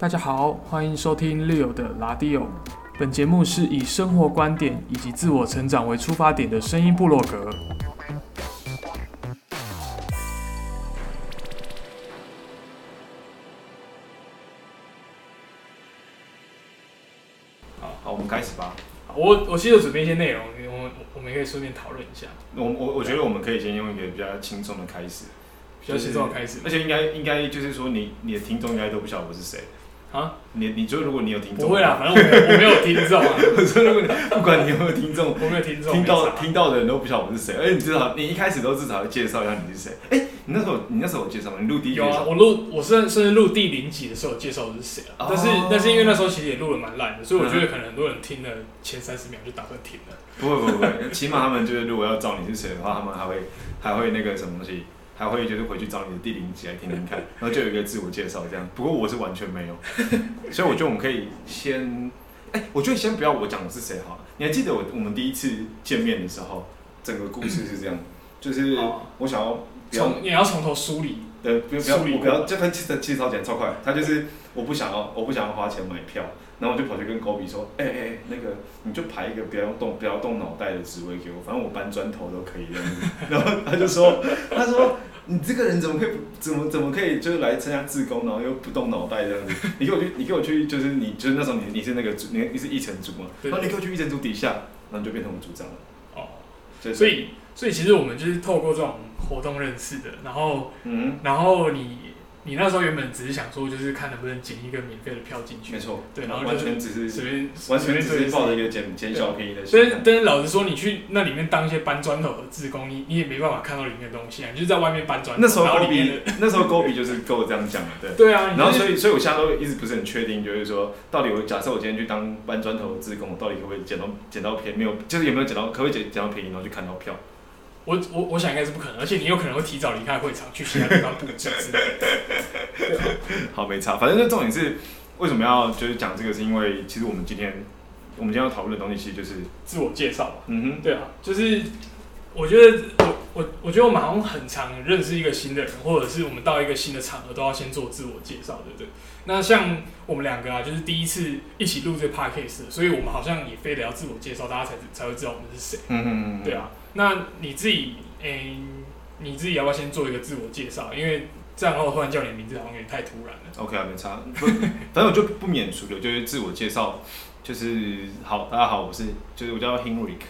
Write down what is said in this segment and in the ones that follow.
大家好，欢迎收听 Leo 的拉迪欧。本节目是以生活观点以及自我成长为出发点的声音部落格。好，好，我们开始吧。我我其实有准备一些内容，我们我们可以顺便讨论一下，我我我觉得我们可以先用一个比较轻松的开始，比较轻松的开始而且应该应该就是说你你的听众应该都不晓得我是谁。啊。你你就如果你有听众，不会啦，反正我我没有听众啊，我说如果你不管你有没有听众，我没有听众，听到听到的人都不晓得我是谁，而且你至少你一开始都至少要介绍一下你是谁。哎、你那时候你那时候有介绍吗？你录第一集有啊，我录我甚甚至录第零集的时候介绍我是谁啊，但是哦。但是因为那时候其实也录的蛮烂的，所以我觉得可能很多人听了前三十秒就打算停了。不会不会不会，起码他们就是如果要找你是谁的话，他们还会还会那个什么东西，还会就是回去找你的第零集来听听看，然后就有一个自我介绍这样。不过我是完全没有，所以我觉得我们可以先，哎、我觉得先不要我讲我是谁好了。你还记得我我们第一次见面的时候，整个故事是这样，就是哦。我想要从你要从头梳理，对，不要不要，梳理。我不要，这个其实其实超简单超快，他就是我不想要，我不想要花钱买票，然后我就跑去跟狗比说，哎、哎、哎，那个你就排一个不要动不要动脑袋的职位给我，反正我搬砖头都可以这样子。然后他就说，他说你这个人怎么可以怎么怎么可以就是来参加自工，然后又不动脑袋这样子？你给我去，你给我去，就是你就是那时候你你是那个组，你你是一层组嘛，然后你给我去一层组底下，然后就变成我组长了。哦，就是所以所以其实我们就是透过这种活动认识的，然后嗯，然后你你那时候原本只是想说就是看能不能捡一个免费的票进去没，错，对然后完全只是随便完全只是抱着一一个捡捡小便宜的心态。但是但是老实说，你去那里面当一些搬砖头的志工，你你也没办法看到里面的东西啊，你就在外面搬砖头。那时候那时候勾比就是跟我这样讲的，对。对啊，然后所以所以我现在都一直不是很确定，就是说到底我假设我今天去当搬砖头的志工，我到底可不可以捡到捡到便宜？没有，就是有没有捡到，可不可以捡捡到便宜，然后去看到票？我我我想应该是不可能，而且你有可能会提早离开会场去其他地方布置之类的。对 啊好，没差。反正就重点是为什么要就是讲这个，是因为其实我们今天我们今天要讨论的东西，其实就是自我介绍吧。嗯对啊，就是我觉得我我我觉得我们好像很常认识一个新的人，或者是我们到一个新的场合都要先做自我介绍，对不对？那像我们两个啊，就是第一次一起录这个 podcast，所以我们好像也非得要自我介绍，大家才才会知道我们是谁。哼，嗯嗯嗯，对啊，那你自己诶、你自己要不要先做一个自我介绍？因为这样的话，我突然叫你的名字好像有点太突然了。OK 啊，没差。不，反正我就不免俗的，就是自我介绍，就是好，大家好，我是就是我叫 Henrik，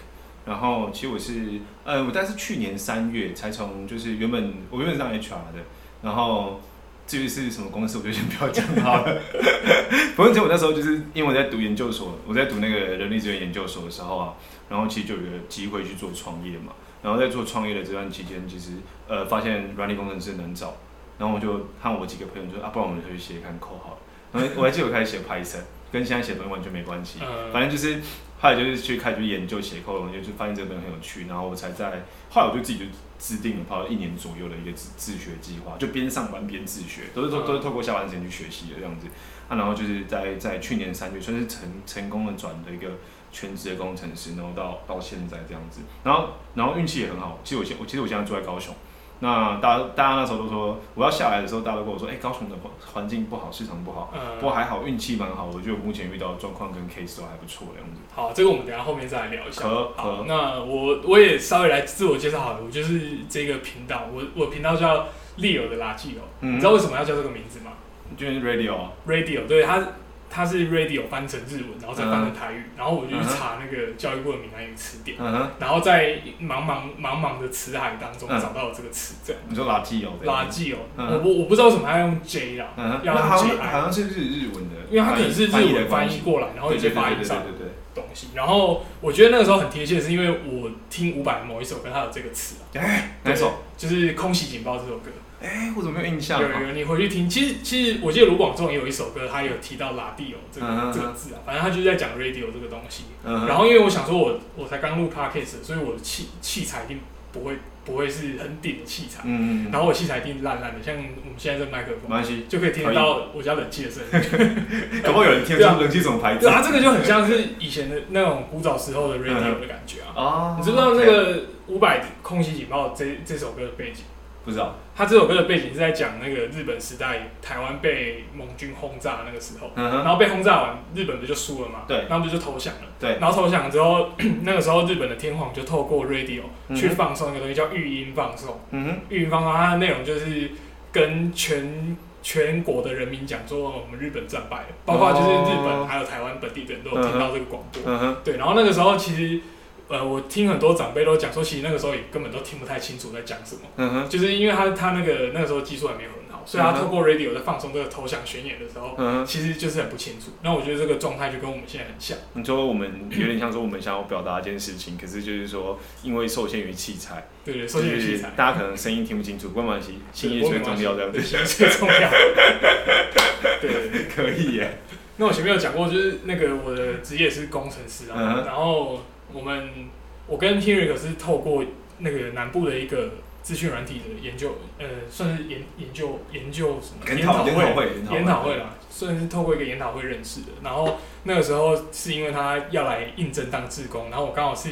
然后其实我是呃，我大概是去年三月才从就是原本我原本是当 HR 的，然后至于是什么公司，我就先不要讲好了。不过其实我那时候就是因为我在读研究所，我在读那个人力资源研究所的时候啊，然后其实就有一个机会去做创业嘛。然后在做创业的这段期间，其实呃发现软体工程师难找，然后我就和我几个朋友就说啊，不然我们就去写看扣好了。然后我还记得我开始写 Python，跟现在写的东西完全没关系。呃，反正就是后来就是去开始去研究写扣，然后就发现这个东西很有趣，然后我才在后来我就自己就制定了跑了一年左右的一个自自学计划，就边上班边自学，都是都都是透过下班时间去学习的这样子。啊，然后就是在在去年三月算是成成功的转的一个全职的工程师，然后到到现在这样子，然后然后运气也很好。其实我现我其实我现在住在高雄。那大家大家那时候都说我要下来的时候，大家都跟我说，哎、高雄的环环境不好，市场不好。不过呃，还好，运气蛮好。我觉得我目前遇到的状况跟 case 都还不错的样子。好，这个我们等下后面再来聊一下。可好可，那我我也稍微来自我介绍好了，我就是这个频道，我我频道叫 Leo 的垃圾哦。嗯你知道为什么要叫这个名字吗就是 radio 啊，？Radio，对它它是 radio 翻成日文，然后再翻成嗯台语，然后我就去查那个教育部的闽南语词典，嗯，然后在茫茫茫茫的词海当中嗯。找到了这个词，这样。你说垃圾哦，垃，圾哦，嗯我我我不知道为什么它要用 J 啦，要那好像 JI 好像是日日文的，因为它可能是日文翻，译过来，然后有些对对对对发音上对对对。东西。然后我觉得那个时候很贴切，是因为我听伍佰的某一首歌，它有这个词啊，对，哎，哪首？就是《空袭警报》这首歌。哎，我怎么没有印象啊？有有有，你回去听。其实其实我记得卢广仲也有一首歌，他有提到 radio 这个、这个字啊，反正他就是在讲 radio 这个东西。嗯，然后因为我想说我我才刚录 podcast，所以我的器器材一定不会不会是很顶的器材，嗯嗯嗯，然后我器材一定烂烂的，像我们现在这麦克风没关系，就可以听得到我家冷气的声音。搞不好有人听得出冷气什么牌子 对啊，这个就很像是以前的那种古早时候的 radio 的感觉啊。啊你知不知道那个五百《空袭警报》这这首歌的背景？不知道。他这首歌的背景是在讲那个日本时代台湾被盟军轰炸那个时候，嗯哼，然后被轰炸完，日本不就输了嘛？对然后不就投降了？对然后投降之后，那个时候日本的天皇就透过 radio 嗯去放送一个东西叫语音放送。嗯哼，语音放送它的内容就是跟全全国的人民讲说我们日本战败了，包括就是日哦本还有台湾本地的人都有听到这个广播。嗯哼，对，然后那个时候其实。呃，我听很多长辈都讲说，其实那个时候也根本都听不太清楚在讲什么，嗯哼，就是因为他他那个那个时候技术还没有很好，所以他透过 radio 在放松这个投降宣言的时候，嗯哼。其实就是很不清楚。那我觉得这个状态就跟我们现在很像。你说我们有点像说我们想要表达一件事情，可是就是说因为受限于器材，对对，收件就是器材，大家可能声音听不清楚，不关系，心意最重要这样子。心意最重要。对。可以耶。那我前面有讲过，就是那个我的职业是工程师啊，然后我们我跟 Henry 是透过那个南部的一个资讯软体的研究，呃，算是研研究研究什么研讨研讨会。会研讨会啦，算是透过一个研讨会认识的。然后那个时候是因为他要来应征当志工，然后我刚好是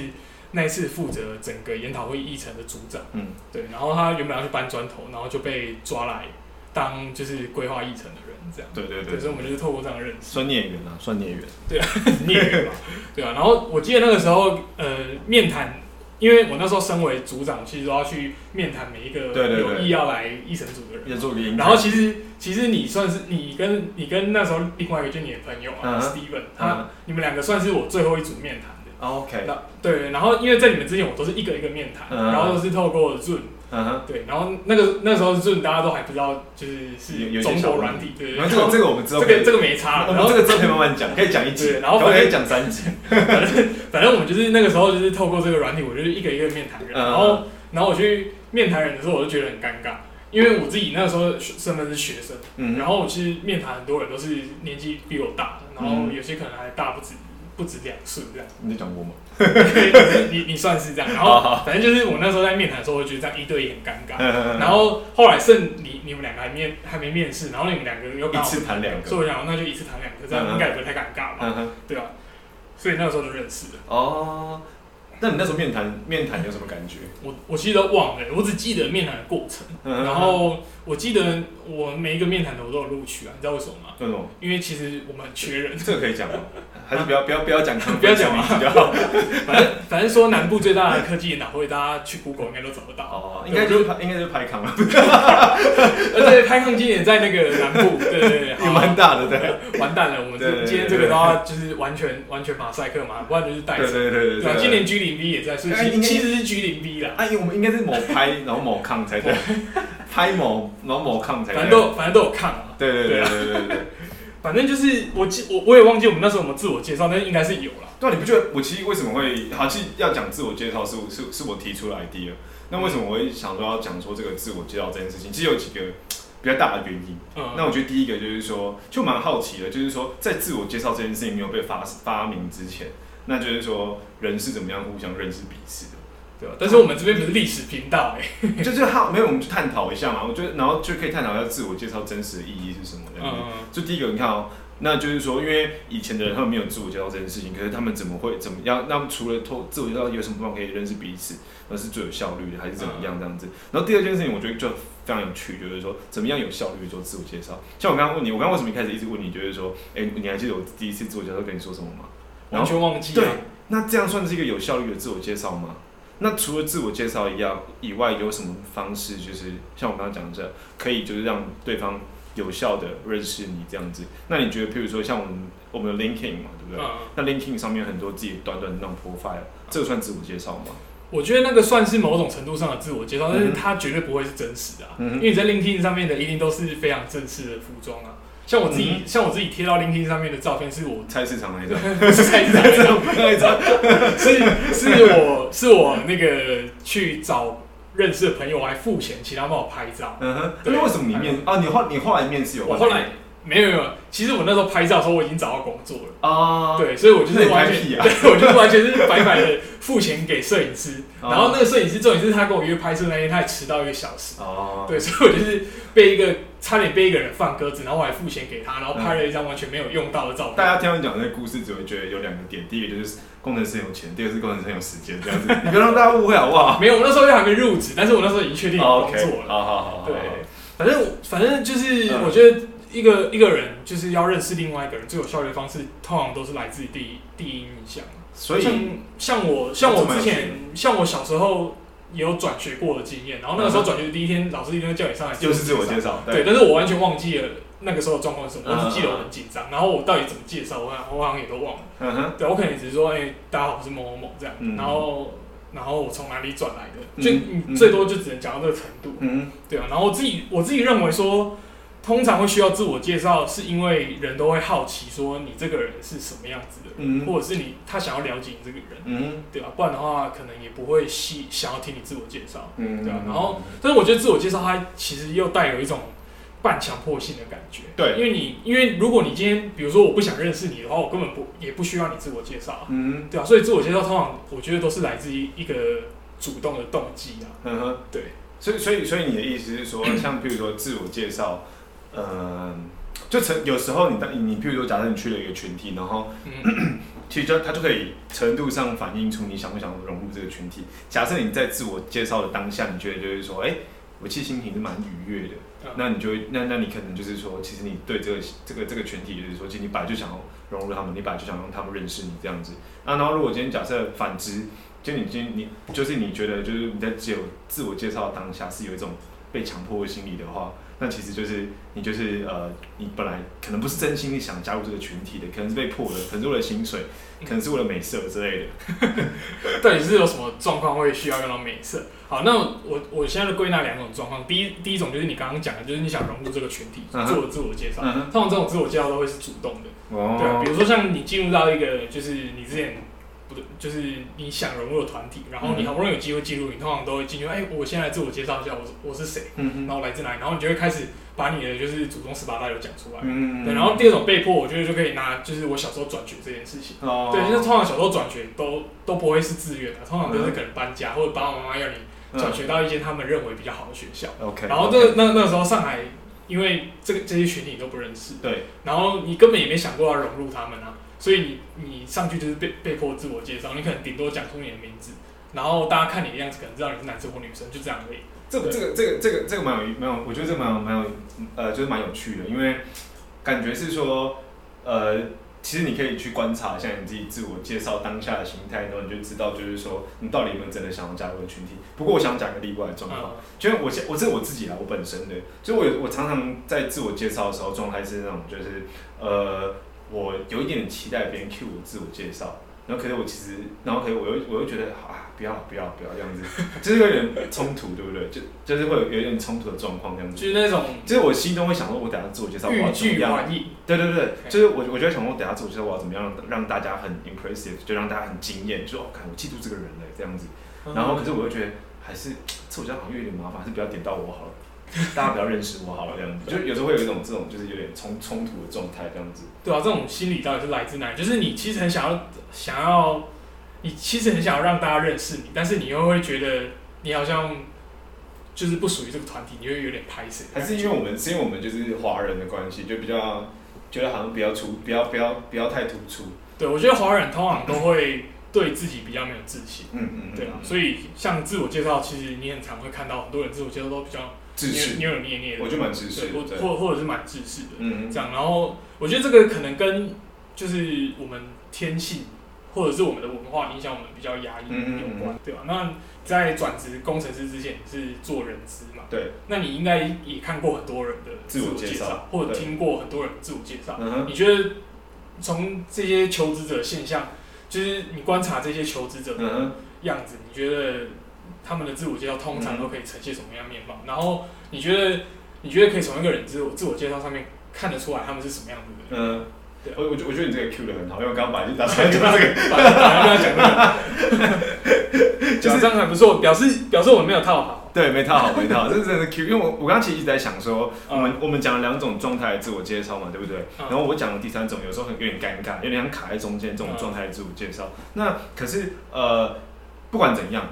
那一次负责整个研讨会议程的组长。嗯，对，然后他原本要去搬砖头，然后就被抓来当就是规划议程的人，这样。对对对，所以，我们就是透过这样认识，算孽缘啊，算孽缘。孽缘嘛，对啊。然后我记得那个时候，呃，面谈，因为我那时候身为组长，其实都要去面谈每一个对对对有意要来议程组的人。然后其实其实你算是你跟你跟那时候另外一个就你的朋友啊、嗯 Steven，他、你们两个算是我最后一组面谈的。OK，那对，然后因为在你们之前我都是一个一个面谈，嗯然后都是透过 Zoom，嗯哼。对，然后那个那时候 Zoom 大家都还不知道，就是是中国软体，对对对，然后这个这个我们知道这个这个没差，然后这个之后可以慢慢讲，可以讲一集，对然后可以讲三集。反 正反正我们就是那个时候就是透过这个软体，我就是一个一个面谈人，嗯然后然后我去面谈人的时候，我就觉得很尴尬，因为我自己那个时候身份是学生，嗯，然后我其实面谈很多人都是年纪比我大的，然后嗯有些可能还大不止不止两岁这样，你在讲过吗？你 你算是这样，然后反正就是我那时候在面谈的时候，我觉得这样一对一很尴尬。然 然后后来剩你你们两个还面还没面试，然后你们两个又一次谈两个。所以我想那就一次谈两个，这样应该也不会太尴尬吧？对啊，所以那个时候就认识了。哦，那你那时候面谈面谈有什么感觉？我我其实都忘了，我只记得面谈的过程。嗯然后我记得我每一个面谈的我都有录取啊，你知道为什么吗？为什么因为其实我们很缺人，这个可以讲吗？还是不要不要不要讲，不要讲嘛。反正反正说南部最大的科技研讨会，大家去 Google 应该都找得到。哦，应该就是拍应该就是拍康了，而且拍抗今年在那个南部，对 对对，也好蛮大的，对完蛋了，我们对对对今天这个的话就是完全完全马赛克嘛，不然就是带对走。对对对啊，今年 G 零 B 也在，所以其实是 G 零 B 啦。哎，我们应该是某拍，然后某抗才对，拍某某某抗才对。反正都反正都有抗啊，对对对对对对对。反正就是我记我我也忘记我们那时候有没有自我介绍，但是应该是有了。对啊，你不觉得我其实为什么会好？其实要讲自我介绍是我是是我提出的 idea。那为什么我会想说要讲说这个自我介绍这件事情？其实有几个比较大的原因。嗯，那我觉得第一个就是说，就蛮好奇的，就是说在自我介绍这件事情没有被发发明之前，那就是说人是怎么样互相认识彼此的。对吧？但是我们这边不是历史频道哎。就是好，没有，我们就探讨一下嘛。我觉得，然后就可以探讨一下自我介绍真实的意义是什么。嗯，就第一个，你看哦，那就是说，因为以前的人他们没有自我介绍这件事情，可是他们怎么会怎么样？那除了透自我介绍，有什么方法可以认识彼此，那是最有效率的，还是怎么样这样子？然后第二件事情，我觉得就非常有趣，就是说怎么样有效率做自我介绍。像我刚刚问你，我刚刚为什么一开始一直问你，就是说，哎、你还记得我第一次自我介绍跟你说什么吗？完全忘记对。，那这样算是一个有效率的自我介绍吗？那除了自我介绍一样以外，有什么方式，就是像我刚刚讲的，可以就是让对方有效的认识你这样子？那你觉得，譬如说像我们我们的 LinkedIn 嘛，对不对？嗯，那 LinkedIn 上面很多自己短短的那种 profile，这个算自我介绍吗？我觉得那个算是某种程度上的自我介绍，但是它绝对不会是真实的啊。嗯因为你在 LinkedIn 上面的一定都是非常正式的服装啊。像我自己，嗯。像我自己贴到 LinkedIn 上面的照片，是我菜市场那一张，不 是菜市场那一张，是是我是我那个去找认识的朋友，我还付钱请他帮我拍照。嗯哼。对。那为什么你面啊？你后你后来面试有换我后来没有没有，其实我那时候拍照的时候我已经找到工作了，啊？对，所以我就是完全，对，我就是完全是白白的付钱给摄影师，哦。然后那个摄影师重点是他跟我约拍摄那天他还迟到一个小时，哦，对，所以我就是被一个差点被一个人放鸽子，然后我还付钱给他，然后拍了一张完全没有用到的照片。大家听我讲这个故事，只会觉得有两个点，第一个就是工程师很有钱，第二个是工程师很有时间，这样子，你不要让大家误会好不好？没有，我那时候又还没入职，但是我那时候已经确定有工作了。好好好，对，反正反正就是我觉得一个一个人就是要认识另外一个人最有效率的方式，通常都是来自于第一第一印象。所以像像我像我之前像我小时候。也有转学过的经验，然后那个时候转学第一天，老师一定会叫你上来，就是自我介绍。对，但是我完全忘记了那个时候的状况是什么，我只记得我很紧张，然后我到底怎么介绍，我我好像也都忘了。嗯哼，对我可能只是说，哎，大家好，我是某某某这样，然后然后我从哪里转来的，就你最多就只能讲到这个程度。嗯，对啊，然后我自己我自己认为说。通常会需要自我介绍，是因为人都会好奇说你这个人是什么样子的，嗯，或者是你他想要了解你这个人，嗯，对吧？不然的话，可能也不会细想要听你自我介绍，嗯，对吧？然后，但是我觉得自我介绍它其实又带有一种半强迫性的感觉，对，因为你因为如果你今天比如说我不想认识你的话，我根本不也不需要你自我介绍，嗯，对吧？所以自我介绍通常我觉得都是来自于一个主动的动机啊，嗯哼，对，所以所以所以你的意思是说，像比如说自我介绍。嗯，就成有时候你当你譬如说，假设你去了一个群体，然后，其实就他就可以程度上反映出你想不想融入这个群体。假设你在自我介绍的当下，你觉得就是说，哎，我其实心情是蛮愉悦的，那你就会，那那你可能就是说，其实你对这个这个这个群体，就是说，其实你本来就想要融入他们，你本来就想让他们认识你这样子。那然后如果今天假设反之，就你今你就是你觉得就是你在只有自我介绍当下是有一种被强迫的心理的话。那其实就是你就是呃，你本来可能不是真心的想加入这个群体的，可能是被迫的，可能是为了薪水，可能是为了美色之类的。到底是有什么状况会需要用到美色？好，那我我现在归纳两种状况。第一，第一种就是你刚刚讲的，就是你想融入这个群体，做自我介绍。通常这种自我介绍都会是主动的，对。比如说像你进入到一个，就是你之前。不对，就是你想融入的团体，然后你好不容易有机会进入，你通常都会进去。哎，我先来自我介绍一下，我是我是谁，然后来自哪里，然后你就会开始把你的就是祖宗十八代都讲出来。嗯对，然后第二种被迫，我觉得就可以拿就是我小时候转学这件事情。哦。对，就是通常小时候转学都都不会是自愿的，通常都是可能搬家或者爸爸妈妈要你转学到一间他们认为比较好的学校。OK。然后这那那时候上海，因为这个这些群体都不认识。对。然后你根本也没想过要融入他们啊。所以你你上去就是被被迫自我介绍，你可能顶多讲出你的名字，然后大家看你的样子，可能知道你是男生或女生，就这样而已。这个这个这个这个这个蛮有蛮有，我觉得这个蛮有蛮有呃，就是蛮有趣的，因为感觉是说呃，其实你可以去观察一下你自己自我介绍当下的心态，然后你就知道就是说你到底有没有真的想要加入群体。不过我想讲个例外的状况，就是我现我这是我自己啊，我本身的，就我我常常在自我介绍的时候状态是那种就是呃。我有一点点期待别人 cue 我自我介绍，然后可是我其实，然后可是我又我又觉得啊，不要不要不要这样子，就是有点冲突，对不对？就就是会有有点冲突的状况这样子。就是那种，就是我心中会想说，我等下自我介绍我要怎么样？对对对，就是我我就会想说，我等下自我介绍我要怎么样让大家很 impressive，就让大家很惊艳，就哦，看我嫉妒这个人了这样子。然后可是我又觉得还是自我介绍好像有点麻烦，还是不要点到我好了。大家不要认识我好了，这样子，就有时候会有一种这种，就是有点冲冲突的状态，这样子。对啊，这种心理到底是来自哪里？就是你其实很想要，想要，你其实很想要让大家认识你，但是你又会觉得你好像就是不属于这个团体，你会有点排斥。还是因为我们是因为我们就是华人的关系，就比较觉得好像比较出，不要不要不要太突出。对，我觉得华人通常都会对自己比较没有自信。嗯嗯。对啊，所以像自我介绍，其实你很常会看到很多人自我介绍都比较。扭扭捏捏的，我就蛮自私，或或或者是蛮自私的，嗯，这样。然后我觉得这个可能跟就是我们天性，或者是我们的文化影响我们比较压抑有关，对吧？那在转职工程师之前是做人资嘛？对。那你应该也看过很多人的自我介绍，或者听过很多人自我介绍。你觉得从这些求职者现象，就是你观察这些求职者的样子，你觉得？他们的自我介绍通常都可以呈现什么样面貌？然后你觉得，你觉得可以从一个人自我自我介绍上面看得出来他们是什么样子的？嗯，对，我我我觉得你这个 Q 的很好，因为我刚刚把已打出来就 这个，刚刚讲的，就是这样还不错，表示表示我们没有套好，对，没套好，没套好，这真的是 Q，因为我我刚刚其实一直在想说，我们我们讲了两种状态的自我介绍嘛，对不对？然后我讲了第三种，有时候很有点尴尬，有点像卡在中间这种状态的自我介绍。那可是呃，不管怎样。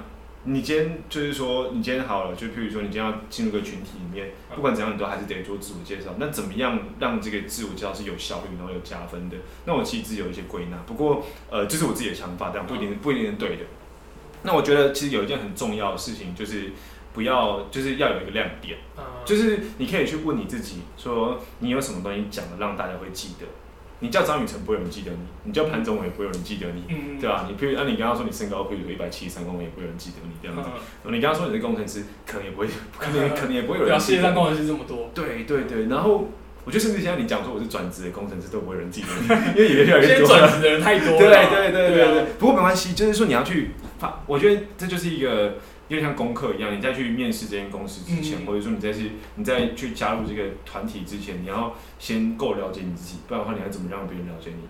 你今天就是说，你今天好了，就譬如说，你今天要进入个群体里面，不管怎样，你都还是得做自我介绍。那怎么样让这个自我介绍是有效率，然后有加分的？那我其实自己有一些归纳，不过呃，这是我自己的想法，但不一定不一定是对的。那我觉得其实有一件很重要的事情，就是不要就是要有一个亮点，就是你可以去问你自己，说你有什么东西讲的让大家会记得。你叫张雨晨不会有人记得你，你叫潘宗伟不会有人记得你，对吧？你譬如，那你刚刚说你身高譬如说一百七十三公分，也不会有人记得你这样子。你刚刚说你是工程师，可能也不会，可能 可能也不会有人。世界上工程师这么多。对对对，然后我觉得甚至现在你讲说我是转职的工程师，都不会有人记得你，因为也越来越多。转职的人太多了。对对对对对。不过没关系，就是说你要去发，我觉得这就是一个。有点像功课一样，你再去面试这间公司之前，或者说你再去你再去加入这个团体之前，你要先够了解你自己，不然的话，你还怎么让别人了解你？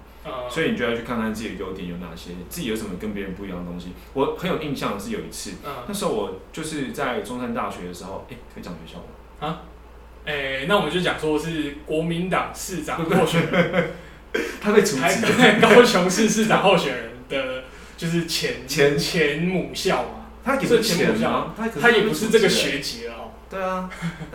所以你就要去看看自己的优点有哪些，自己有什么跟别人不一样的东西。我很有印象的是有一次，那时候我就是在中山大学的时候，哎，可以讲学校吗？啊？哎，那我们就讲说是国民党市长 候选人，他被处置，高雄市市长候选人的就是前前前母校嘛。他也是钱吗？他也不是这个学姐哦。对啊，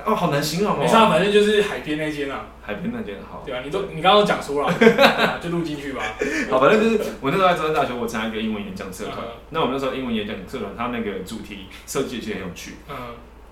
哦，好难形容哦。没事，反正就是海边那间啊。海边那间好。对啊，你都你刚刚讲出了，就录进去吧。好，反正就是我那时候在中山大学，我参加一个英文演讲社团。那我们那时候英文演讲社团，它那个主题设计其实很有趣。嗯。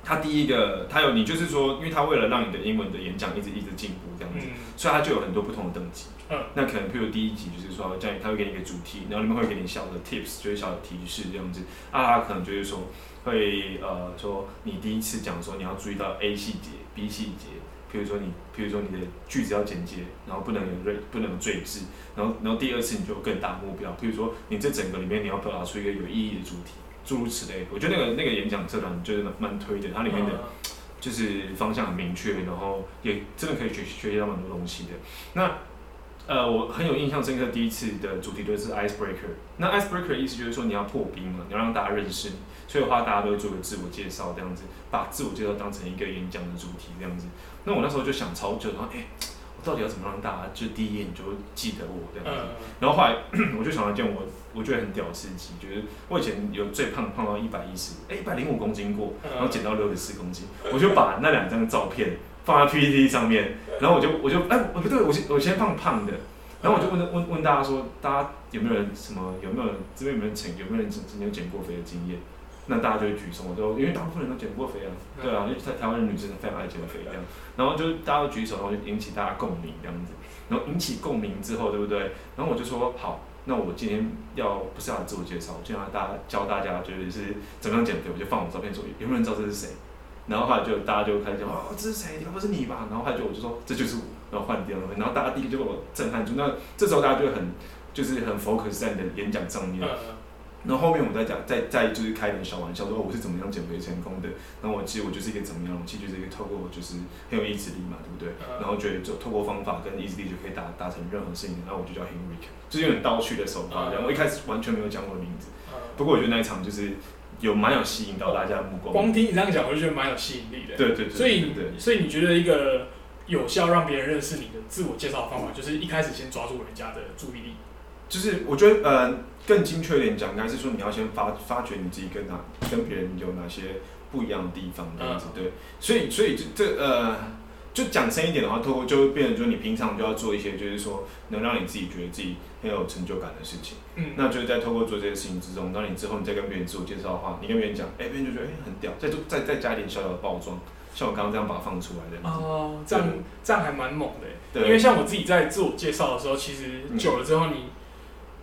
他第一个，他有你就是说，因为他为了让你的英文的演讲一直一直进步这样子，所以他就有很多不同的等级。嗯。那可能譬如第一集就是说，这样他会给你一个主题，然后里面会给你小的 tips，就是小的提示这样子。啊，他可能就是说。会呃说你第一次讲的时候你要注意到 A 细节 B 细节，譬如说你，譬如说你的句子要简洁，然后不能有锐不能有赘字，然后然后第二次你就有更大目标，譬如说你这整个里面你要表达出一个有意义的主题，诸如此类。我觉得那个那个演讲社团就是蛮推的，它里面的就是方向很明确，然后也真的可以学学习到蛮多东西的。那呃我很有印象深刻，第一次的主题就是 icebreaker。那 icebreaker 意思就是说你要破冰嘛，你要让大家认识你。所以的话，大家都会做个自我介绍，这样子，把自我介绍当成一个演讲的主题，这样子。那我那时候就想超久，然后哎，我到底要怎么让大家就第一眼就记得我这样子？然后后来 我就想到一件我我觉得很屌的事情，就是我以前有最胖胖到一百一十，哎，一百零五公斤过，然后减到六十四公斤，我就把那两张照片放在 PPT 上面，然后我就我就哎，我不对，我先我先放胖的，然后我就问问问大家说，大家有没有人什么有没有人这边有没有人曾有没有人曾曾经有减过肥的经验？那大家就会举手，我都因为大部分人都减过肥啊，对啊，因为在台湾的女生非常爱减肥这样，然后就大家都举手，然后就引起大家共鸣这样子，然后引起共鸣之后，对不对？然后我就说好，那我今天要不是要自我介绍，我就要大家教大家就是怎么样减肥，我就放我照片说有没有人知道这是谁？然后后来就大家就开始讲哦，这是谁？该不是你吧？然后后来就我就说这就是我，然后换第二位，然后大家第一个就给我震撼住，那这时候大家就很就是很 focus 在你的演讲上面。然后后面我再讲，再再就是开点小玩笑，说我是怎么样减肥成功的。然后我其实我就是一个怎么样，其实就是一个透过就是很有意志力嘛，对不对？然后觉得就透过方法跟意志力就可以达达成任何事情。然后我就叫 Henry，就是有点倒叙的手法。然后我一开始完全没有讲我的名字，不过我觉得那一场就是有蛮有吸引到大家的目光。光听你这样讲，我就觉得蛮有吸引力的。对对对。所以所以你觉得一个有效让别人认识你的自我介绍的方法，就是一开始先抓住人家的注意力。就是我觉得，呃，更精确一点讲，应该是说你要先发发掘你自己跟哪跟别人有哪些不一样的地方，这样子对。所以，所以这这呃，就讲深一点的话，透过就会变成说，你平常就要做一些，就是说能让你自己觉得自己很有成就感的事情。嗯。那就是在透过做这些事情之中，当你之后你再跟别人自我介绍的话，你跟别人讲，哎，别人就觉得哎很屌，再做再再加一点小小的包装，像我刚刚这样把它放出来的。哦，这样这样还蛮猛的。对。因为像我自己在自我介绍的时候，其实久了之后你。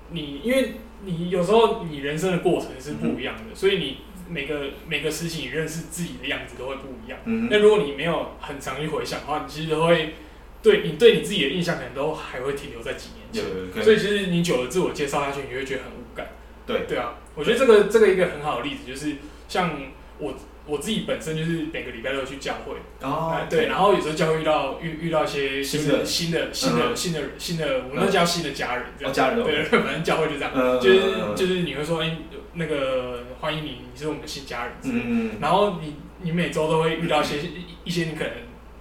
你因为你有时候你人生的过程是不一样的，所以你每个每个事情你认识自己的样子都会不一样。那如果你没有很长去回想的话，你其实会对你对你自己的印象可能都还会停留在几年前。所以其实你久了自我介绍下去，你会觉得很无感。对对啊，我觉得这个这个一个很好的例子就是像我。我自己本身就是每个礼拜都去教会，哦，对，然后有时候教会遇到遇遇到一些新的。新的新的新的新的，我们都叫新的家人，这样。家人，对，反正教会就这样，就是就是你会说，哎，那个欢迎你，你是我们的新家人，嗯，然后你你每周都会遇到一些一些你可能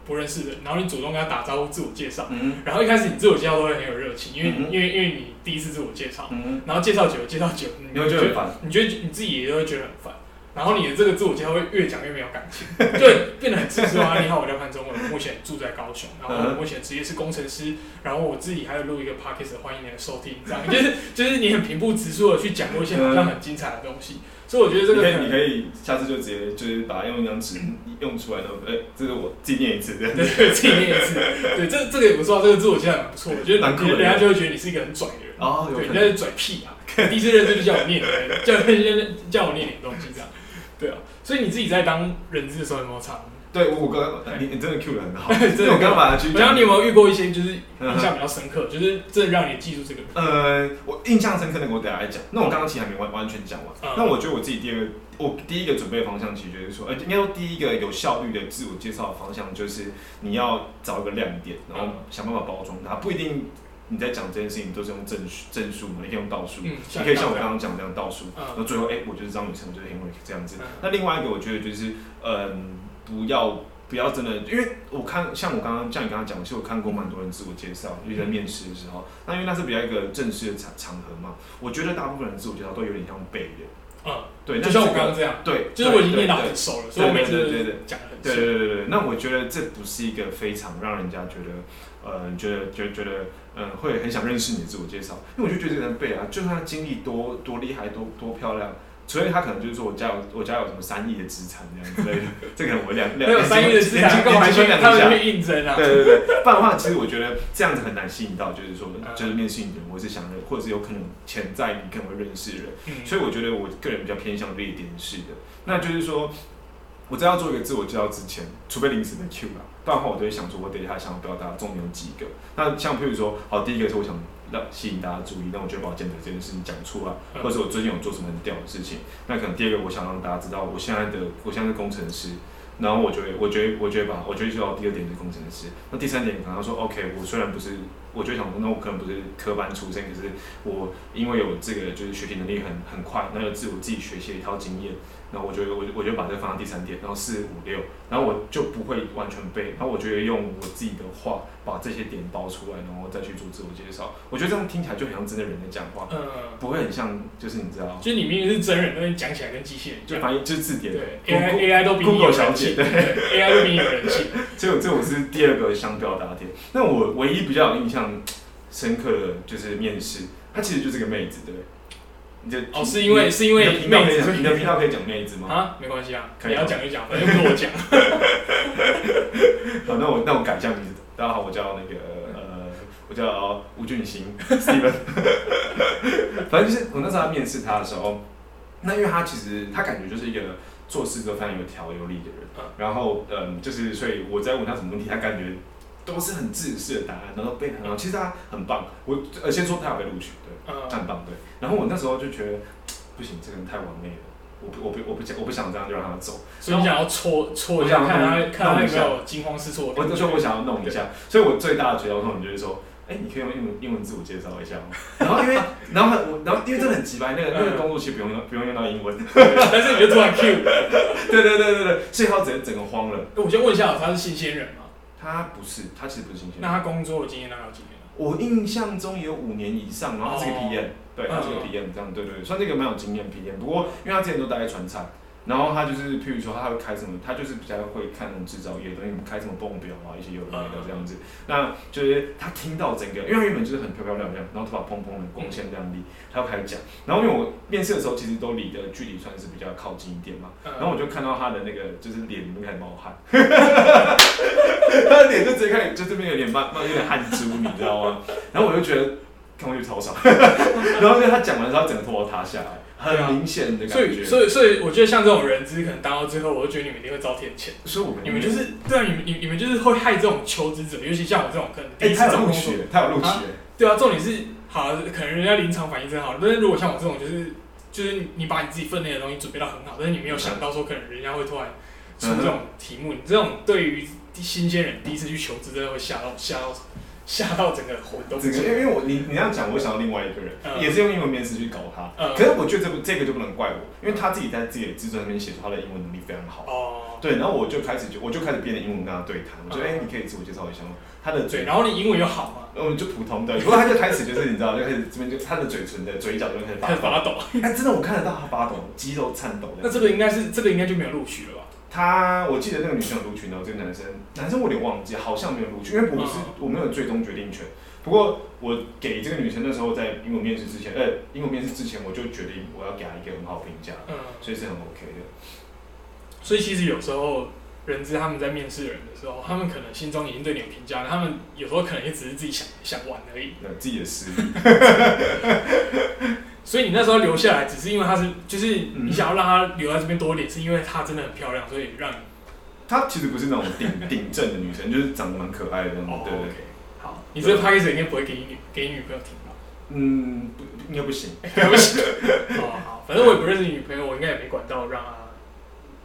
不认识的，然后你主动跟他打招呼，自我介绍，嗯，然后一开始你自我介绍都会很有热情，因为因为因为你第一次自我介绍，嗯，然后介绍久了介绍久，你会觉得很烦，你觉得你自己也会觉得很烦。然后你的这个自我介绍会越讲越没有感情，就变得很自私啊。你好，我叫潘中文，目前住在高雄，然后我目前职业是工程师，然后我自己还有录一个 podcast，欢迎你的收听，这样 就是就是你很平铺直述的去讲过一些好像很精彩的东西，所以我觉得这个可以，你可以下次就直接就是把它用一张纸用出来，然后哎，这个我自己念一次，对 对，自己念一次，对，这这个也不错，这个自我介绍很不错，我觉得人家就会觉得你是一个很拽的人，哦，对，人家是拽屁啊，第一次认识就叫我念，叫叫我念点东西这样。对啊，所以你自己在当人质的时候有没有唱？对，我刚你你真的 Q 的很好，真的我刚刚把它去。然后你有没有遇过一些就是印象比较深刻，就是真的让你记住这个？呃，我印象深刻的，我等下来讲。那我刚刚其实还没完完全讲完。那我觉得我自己第二个，我第一个准备的方向，其实就是说，呃，应该说第一个有效率的自我介绍的方向，就是你要找一个亮点，然后想办法包装它，不一定。你在讲这件事情都是用正正数嘛？你可以用倒数，你可以像我刚刚讲这样倒数，然后最后哎，我就是张雨生，我就是 Henry 这样子。那另外一个我觉得就是，嗯，不要不要真的，因为我看像我刚刚像你刚刚讲，其实我看过蛮多人自我介绍，因为在面试的时候，那因为那是比较一个正式的场场合嘛，我觉得大部分人自我介绍都有点像背的。嗯，对，就像我刚刚这样，对，就是我已经念到很熟了，所以我每次讲的很对对对对，那我觉得这不是一个非常让人家觉得，呃，觉得觉得觉得，嗯，会很想认识你的自我介绍，因为我就觉得这个人背啊，就算他经历多多厉害，多多漂亮。除非他可能就是说我家有我家有什么三亿的资产这样之类的，这个我两两没有三亿的资产，干嘛去他们去应征啊？对对对，不然的话，其实我觉得这样子很难吸引到，就是说就是面试你的人，我是想的，或者是有可能潜在你可能会认识的人。所以我觉得我个人比较偏向列点式的，那就是说我在要做一个自我介绍之前，除非临时的 Q 啦，不然的话我都会想说我等一下想要表达重点有几个。那像譬如说，好，第一个是我想。让吸引大家注意，那我就把我健美这件事情讲出来，或者我最近有做什么很屌的事情。那可能第二个，我想让大家知道，我现在的我现在是工程师，然后我觉得，我觉得，我觉得吧，我觉得就要第二点是工程师。那第三点可能说，OK，我虽然不是，我就想说，那我可能不是科班出身，可是我因为有这个就是学习能力很很快，那有自我自己学习的一套经验。然后我觉得，我我就把这个放到第三点，然后四五六，然后我就不会完全背。然后我觉得用我自己的话把这些点包出来，然后再去做自我介绍。我觉得这样听起来就很像真的人在讲话，嗯，不会很像，就是你知道，就你明明是真人，但是讲起来跟机器人，就反正就是字典，对，AI AI 都比你有人气，对，AI 都比你有人气。这这我是第二个想表达点。那我唯一比较有印象深刻的就是面试，她其实就是个妹子，对。哦，是因为是因为妹子，你的频道可以讲妹子吗？啊，没关系啊，你要讲就讲，反正不是我讲。好，那我那我改一下名字。大家好，我叫那个呃，我叫吴俊兴，Steven。反正就是我那时候在面试他的时候，那因为他其实他感觉就是一个做事都非常有条有理的人，然后嗯，就是所以我在问他什么问题，他感觉。都是很自私的答案，然后背很好。其实他很棒，我呃先说他有被录取，对，他很棒，对。然后我那时候就觉得不行，这个人太完美了，我不我不我不想我不想这样就让他走。所以你想要戳戳一下，看他看他有没有惊慌失措。我就说我想要弄一下，所以我最大的绝招痛就是说，哎，你可以用英文英文自我介绍一下吗？然后因为然后我然后因为真的很奇怪，那个那个工作其实不用用不用用到英文，但是你就突然 Q，对对对对对，所以他整整个慌了。我先问一下，他是新鲜人吗？他不是，他其实不是新鲜。那他工作的经验大概有几年？我印象中也有五年以上，然后他是个 PM，对，他是个 PM，这样对对，算是一个蛮有经验 PM。不过因为他之前都待在船厂。然后他就是，譬如说他会开什么，他就是比较会看那种制造业的，因为开什么泵表啊，一些有的没的这样子。那就是他听到整个，因为原本就是很漂漂亮亮，然后头发蓬蓬的，光鲜亮丽，他要开始讲。然后因为我面试的时候，其实都离的距离算是比较靠近一点嘛。然后我就看到他的那个，就是脸里面开始冒汗，他的脸就直接开始，就这边有点慢，慢有点汗珠，你知道吗？然后我就觉得看过去超爽。然后因为他讲完之后，整个头发塌下来。很明显的感觉，所以所以所以，我觉得像这种人资可能当到最后，我就觉得你们一定会遭天谴。所以我们你们就是对啊，你们你你们就是会害这种求职者，尤其像我这种可能第一次找工作，他有录取，对啊，重点是好，可能人家临场反应真好，但是如果像我这种，就是就是你把你自己分内的东西准备到很好，但是你没有想到说可能人家会突然出这种题目，你这种对于新鲜人第一次去求职，真的会吓到吓到吓到整个魂都不这个，因为因为我你你这样讲，我想到另外一个人，嗯也是用英文面试去搞他。嗯可是我觉得这不这个就不能怪我，因为他自己在自己的自传里面写出他的英文能力非常好。哦，对，然后我就开始就我就开始变得英文跟他对谈，我觉得哎、嗯你可以自我介绍一下吗？他的对，嘴，然后你英文又好嘛，我们就普通的，不过他就开始就是你知道，就开始这边就他的嘴唇的嘴角就会开始 发抖。哎、真的我看得到他发抖，肌肉颤抖的。那这个应该是这个应该就没有录取了吧？他，我记得那个女生有录取，然后这个男生，男生我有点忘记，好像没有录取，因为我不是、嗯我没有最终决定权。不过我给这个女生那时候在英文面试之前，呃，英文面试之前我就决定我要给她一个很好评价，嗯，所以是很 OK 的。所以其实有时候人资他们在面试人的时候，他们可能心中已经对你有评价了，他们有时候可能也只是自己想想玩而已。那自己的实力，所以你那时候留下来，只是因为他是，就是嗯你想要让他留在这边多一点，是因为她真的很漂亮，所以让你她其实不是那种顶顶正的女生，就是长得蛮可爱的那种，哦对对对。好，你这个 p a c k a g e 应该不会给你女给你女朋友听吧？嗯，不应该不行。对不行。哦，好，反正我也不认识你女朋友，我应该也没管到让她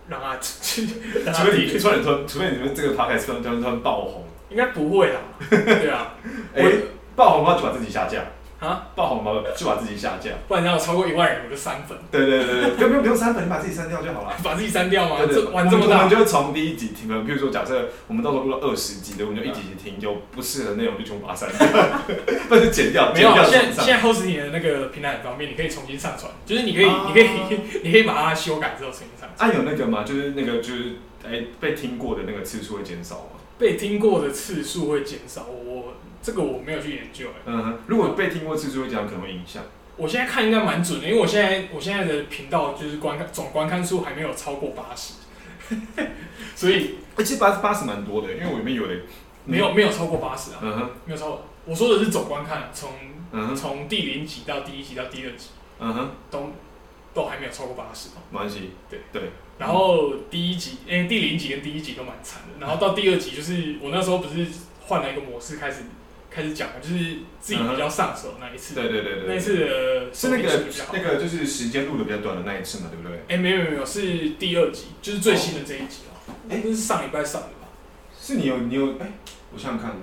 让她去让她除非你提，突然突，除非你们这个然突然突然爆红，应该不会啦。对啊，哎、爆红的话就把自己下架，啊，爆红包就把自己下架。不然让我超过一万人我就删粉，对对对对，不用不用不用删粉，你把自己删掉就好了。把自己删掉吗？对对，这玩这么大我们，就从第一集听，比如说假设我们到时候录了二十集的，我们就一集一集听，有不适合的内容就全部把它删掉，或者是剪掉，没有啊，剪掉现在现在 host 你的那个平台很方便，你可以重新上传，就是你可以，啊你可以，你可以把它修改之后重新上传。啊有那个吗？就是那个就是哎被听过的那个次数会减少吗？被听过的次数会减少，我这个我没有去研究哎。嗯哼，如果被听过次数会减少，可能会影响。我现在看应该蛮准的，因为我现在我现在的频道就是观看总观看数还没有超过八十，所以哎，其实八八十蛮多的，因为我里面有的没有没有超过八十啊，嗯哼没有超过。我说的是总观看，从从第零集到第一集到第二集嗯哼，都都还没有超过八十。没关系。对对，然后第一集，哎、第零集跟第一集都蛮惨的。然后到第二集，就是我那时候不是换了一个模式开始开始讲了，就是自己比较上手那一次。对对对对，那一次的是那个那个就是时间录的比较短的那一次嘛，对不对？哎、没有没有没有，是第二集，就是最新的这一集哦。哎那是上礼拜上的吧？是你有你有哎，我想想看，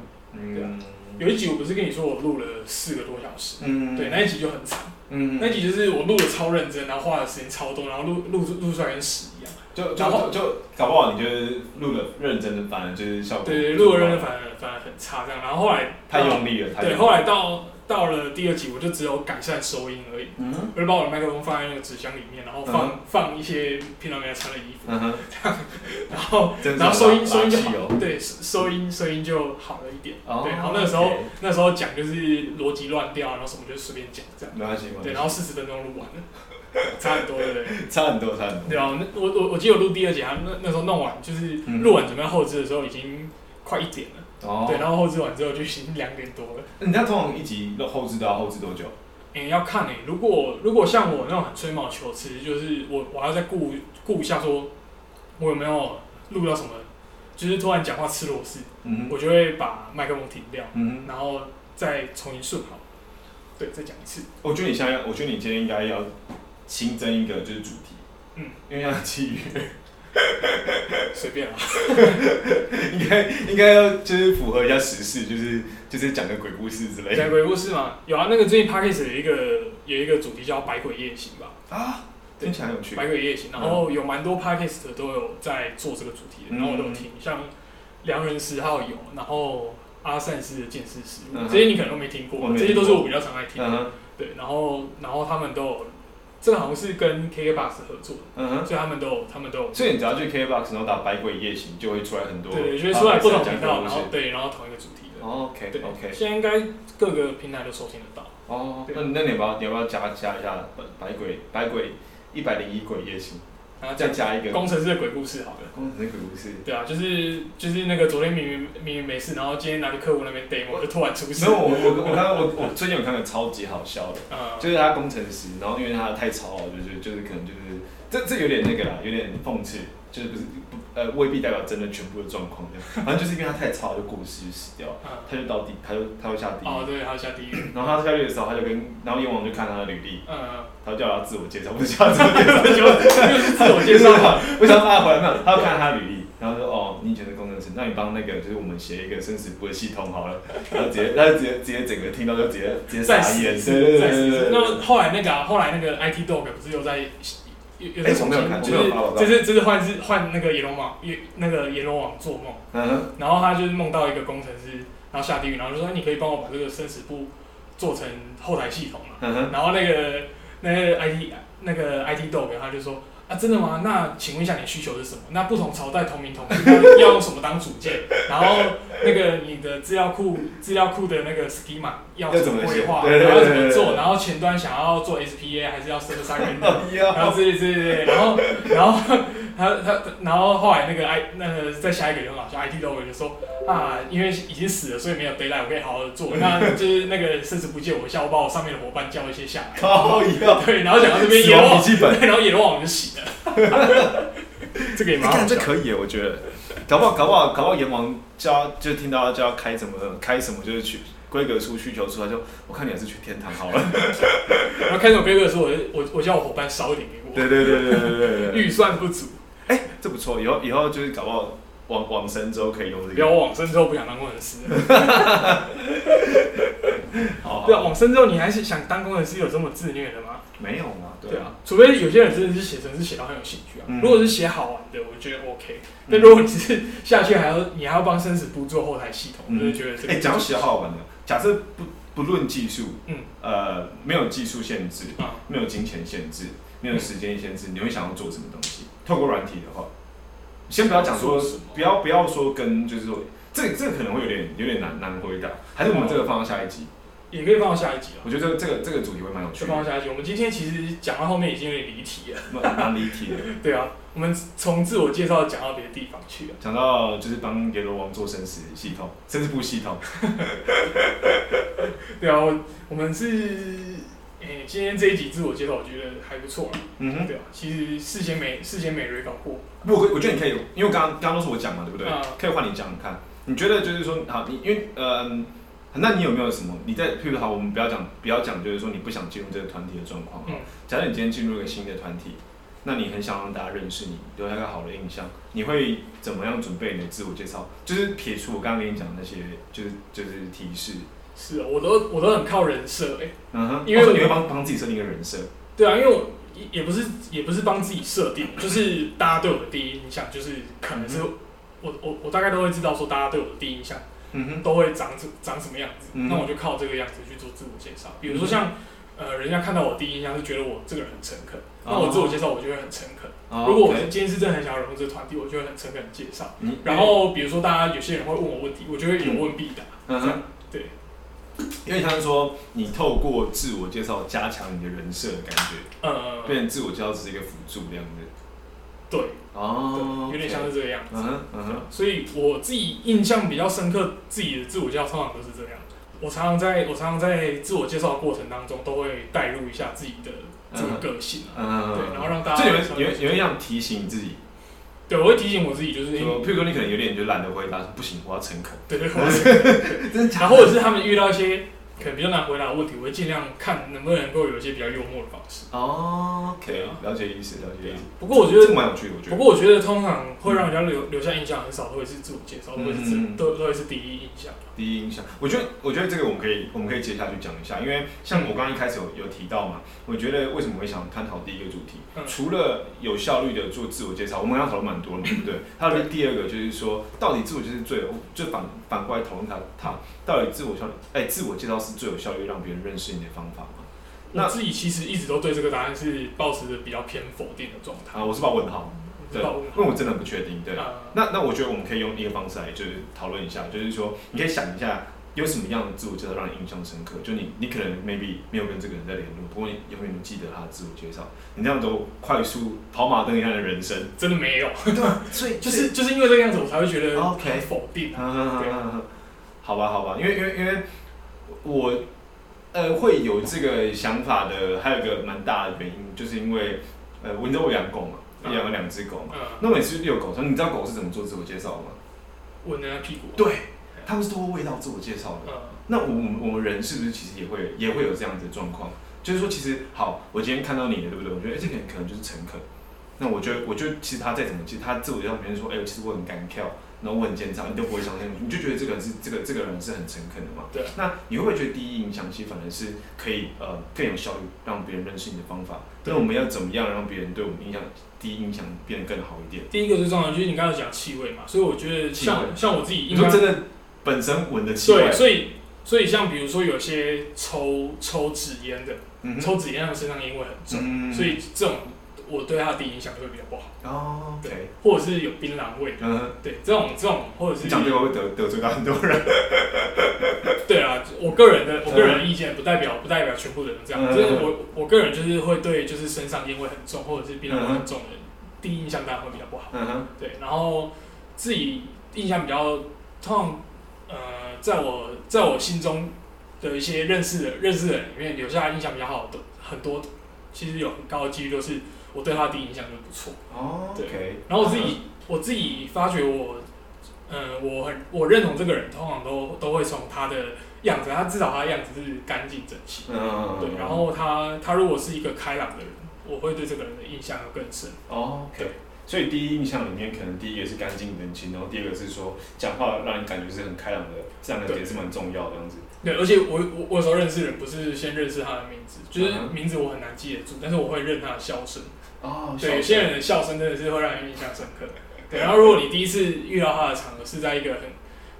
对啊嗯有一集我不是跟你说我录了四个多小时？嗯对，那一集就很惨。嗯那一集就是我录的超认真，然后花的时间超多，然后录录录出来跟屎一样。就就然后就就搞不好你就是录了认真的，反而就是效果对对，录的认真反而反而很差这样。然后后来太用力了，太对，后来到到了第二集，我就只有改善收音而已。嗯我就把我的麦克风放在那个纸箱里面，然后放、放一些平常没有穿的衣服，嗯哼，然后然后收音收音就好哦，对，收音收音就好了一点。哦对，然后那个时候那时候讲就是逻辑乱掉，然后什么就随便讲这样。没关系对，然后四十分钟录完了，差很多，对不对？差很多，差很多。对啊，那我我我记得我录第二集，啊，那那时候弄完就是嗯录完准备要后置的时候，已经快一点了。哦，对，然后后置完之后就已经两点多了。你知道通常一集后置都要后置多久？诶、要看诶、如果如果像我那种很吹毛求疵，就是我我还要再顾顾一下，说我有没有录到什么，就是突然讲话吃螺丝，嗯我就会把麦克风停掉，嗯，然后再重新顺好，对，再讲一次。我觉得你现在要，我觉得你今天应该要新增一个就是主题，嗯，因为像七月，随便啊。应该应该要就是符合一下时事，就是就是讲个鬼故事之类的。讲鬼故事嘛，有啊，那个最近 p a c k a g e 有一个有一个主题叫《百鬼夜行》吧，啊，听起来很有趣。百鬼夜行，然后有蛮多 p a c k a g e 都有在做这个主题的，然后我都有听，像良人十号有，然后阿善斯的见识实录，嗯。这些你可能都没听过，这些都是我比较常爱听的，嗯，对，然后然后他们都有，这个好像是跟 KKBox 合作的，嗯哼。所以他们都有他们都有，所以你只要去 KKBox，然后打《百鬼夜行》，就会出来很多，对，就会出来不同频道，然后对，然后同一个主题的，哦 OK 对 OK，现在应该各个平台都收听得到。哦，对那那你要不要你要不要加加一下百鬼百鬼一百零一鬼夜行，然后再加一个工程师的鬼故事好了。工程师鬼故事。对啊，就是就是那个昨天明明明明没事，然后今天拿去客户那边 demo 就突然出事。没有，我我我看我我最近有看到超级好笑的，呃，就是他工程师，然后因为他太吵了，就是就是可能就是这这有点那个啦，有点讽刺，就是不是不呃未必代表真的全部的状况这样，反正就是因为他太吵就过世就死掉他就到地他就他会下地狱哦，对，还有下地狱。然后他下地狱的时候他就跟然后阎王就看他的履历，嗯，他就叫他自我介绍，不是叫他自我介绍，自我介绍嘛。为什么他回来没有？他要看他的履历，然然后说哦，你以前是工程师，那你帮那个就是我们写一个生死簿的系统好了，然后直接，他就直接直接整个听到就直接直接傻眼，对对对对对。那后来那个后来那个 IT Dog 不是又在又又在重新，就是就是就是换是换那个阎罗王阎那个阎罗王做梦，嗯，然后他就是梦到一个工程师，然后下地狱，然后就说你可以帮我把这个生死簿做成后台系统嘛，然后那个那个 IT 那个 IT Dog 他就说。啊，真的吗？那请问一下，你的需求是什么？那不同朝代同名同姓要用什么当组件？然后那个你的资料库资料库的那个 schema 要怎么规划？然后怎么做？然后前端想要做 SPA 还是要 server side render？然后这些这些，然后然后他他然后后来那个 I 那个再下一个很好笑，IT 都会就说啊，因为已经死了，所以没有 daylight，我可以好好的做。那 就是那个甚至不借我一下，我把我上面的伙伴叫一些下来。对，然后讲到这边阎王，然后阎罗王就醒。这个也蛮好，这可以，我觉得，搞不好，搞不好，搞不好，阎王叫就听到就要开什么开什么，就是去规格出需求出来，就我看你还是去天堂好了。然后开什么规格的时候，我我我叫我伙伴少一点给我。对对对对对对对，预算不足。哎，这不错，以后以后就是搞不好往往生之后可以用这个。不要往生之后不想当工程师。对啊，往生之后你还是想当工程师，有这么自虐的吗？没有嘛，对啊，除非有些人真的是写程式写到很有兴趣啊。如果是写好玩的，我觉得 OK。但如果你只是下去还要你还要帮生死簿做后台系统，我就觉得这个。哎，讲到写好玩的，假设不不论技术，嗯，呃，没有技术限制，啊，没有金钱限制，没有时间限制，你会想要做什么东西？透过软体的话，先不要讲说，不要不要说跟就是说，这这可能会有点有点难难回答，还是我们这个放到下一集。也可以放到下一集啊。我觉得这个这个这个主题会蛮有趣。就放到下一集。我们今天其实讲到后面已经有点离题了。蛮离题的。对啊，我们从自我介绍讲到别的地方去了。讲到就是帮阎罗王做生死系统，生死簿系统。对啊，我们是诶，今天这一集自我介绍，我觉得还不错了。嗯哼。对啊，其实事先没事先没 re 搞过。不，我我觉得你可以，因为刚刚刚刚都是我讲嘛，对不对？可以换你讲看。你觉得就是说，好，你因为嗯。那你有没有什么？你在譬如好，我们不要讲，不要讲，就是说你不想进入这个团体的状况。嗯。假设你今天进入一个新的团体，那你很想让大家认识你，留下一个好的印象，你会怎么样准备你的自我介绍？就是撇除我刚刚跟你讲的那些，就是就是提示。是啊，我都我都很靠人设哎。嗯哼。因为你会帮帮自己设定一个人设。对啊，因为我也不是也不是帮自己设定，就是大家对我的第一印象，就是可能是我我我大概都会知道说大家对我的第一印象。嗯哼，都会长什长什么样子？那我就靠这个样子去做自我介绍。比如说像，呃，人家看到我第一印象是觉得我这个人很诚恳，那我自我介绍我就会很诚恳。如果我今天是真的很想要融入这个团体，我就会很诚恳的介绍。然后比如说大家有些人会问我问题，我就会有问必答。嗯对。因为他们说你透过自我介绍加强你的人设的感觉，嗯，变成自我介绍只是一个辅助这样子。对，哦，有点像是这个样子。嗯哼，所以我自己印象比较深刻，自己的自我介绍通常都是这样。我常常在我常常在自我介绍的过程当中，都会带入一下自己的这个个性啊，对，然后让大家。这有有有一样提醒自己。对，我会提醒我自己，就是说，譬如说你可能有点就懒得回答，不行，我要诚恳。对对，真的。然后或者是他们遇到一些。可能比较难回答的问题，我会尽量看能不能够有一些比较幽默的方式。哦，OK，了解意思，了解意思。不过我觉得这蛮有趣的，我觉得。不过我觉得通常会让人家留留下印象很少，都会是自我介绍，都会是都都会是第一印象。第一印象，我觉得，我觉得这个我们可以，我们可以接下去讲一下，因为像我刚刚一开始有有提到嘛，我觉得为什么会想探讨第一个主题，除了有效率的做自我介绍，我们要讨论蛮多的，对不对？还有第二个就是说，到底自我就是最，就反反过来讨论它，它到底自我效，哎，自我介绍是最有效率让别人认识你的方法吗？那自己其实一直都对这个答案是保持着比较偏否定的状态啊，我是把问号。对，因为我真的不确定。对，那那我觉得我们可以用一个方式来，就是讨论一下，就是说，你可以想一下，有什么样的自我介绍让你印象深刻？就你，你可能 maybe 没有跟这个人在联络，不过你永远记得他的自我介绍。你那样都快速跑马灯一样的人生，真的没有。对，所以 就是就是因为这个样子，我才会觉得 OK 否定。好吧，好吧，因为因为因为我呃会有这个想法的，还有一个蛮大的原因，就是因为呃，温州养狗嘛。养了两只狗嘛，那每次遛狗，说你知道狗是怎么做自我介绍吗？闻人家屁股。对，他们是通过味道自我介绍的。那我们我们人是不是其实也会也会有这样子的状况？就是说，其实好，我今天看到你了，对不对？我觉得哎，这个人可能就是诚恳。那我觉得，我觉得其实他再怎么，其实他自我介绍别人说，哎、其实我很干跳，然后我很奸诈，你都不会相信，你就觉得这个人是这个这个人是很诚恳的嘛。对。那你会不会觉得第一印象其实反而是可以呃更有效率让别人认识你的方法？那我们要怎么样让别人对我们印象第一印象变得更好一点？第一个最重要的就是你刚才讲气味嘛，所以我觉得像像我自己你说真的本身闻的气味对，，所以所以像比如说有些抽抽纸烟的，嗯抽纸烟他们身上烟味很重，嗯所以这种我对他的第一印象就会比较不好，哦对或者是有槟榔味。对这种这种或者是你讲这个会得得罪到很多人。对啊，我个人的我个人的意见不代表不代表全部的人这样，嗯。就是我我个人就是会对就是身上烟味很重或者是槟榔味很重的人，第一印象当然会比较不好。嗯哼，对，然后自己印象比较通常呃，在我在我心中的一些认识的认识的人里面留下印象比较好的很多，其实有很高的几率都是我对他第一印象就不错。哦对，OK，然后我自己我自己发觉我，嗯，我很我认同这个人，通常都都会从他的样子，他至少他的样子是干净整齐，嗯，对，然后他他如果是一个开朗的人，我会对这个人的印象要更深。哦，OK，所以第一印象里面，可能第一个是干净整齐，然后第二个是说讲话让你感觉是很开朗的，这两个点是蛮重要的这样子。对，而且我我我有时候认识人不是先认识他的名字，就是名字我很难记得住，但是我会认他的笑声。哦，对，有些人的笑声真的是会让人印象深刻。对，然后如果你第一次遇到他的场合是在一个很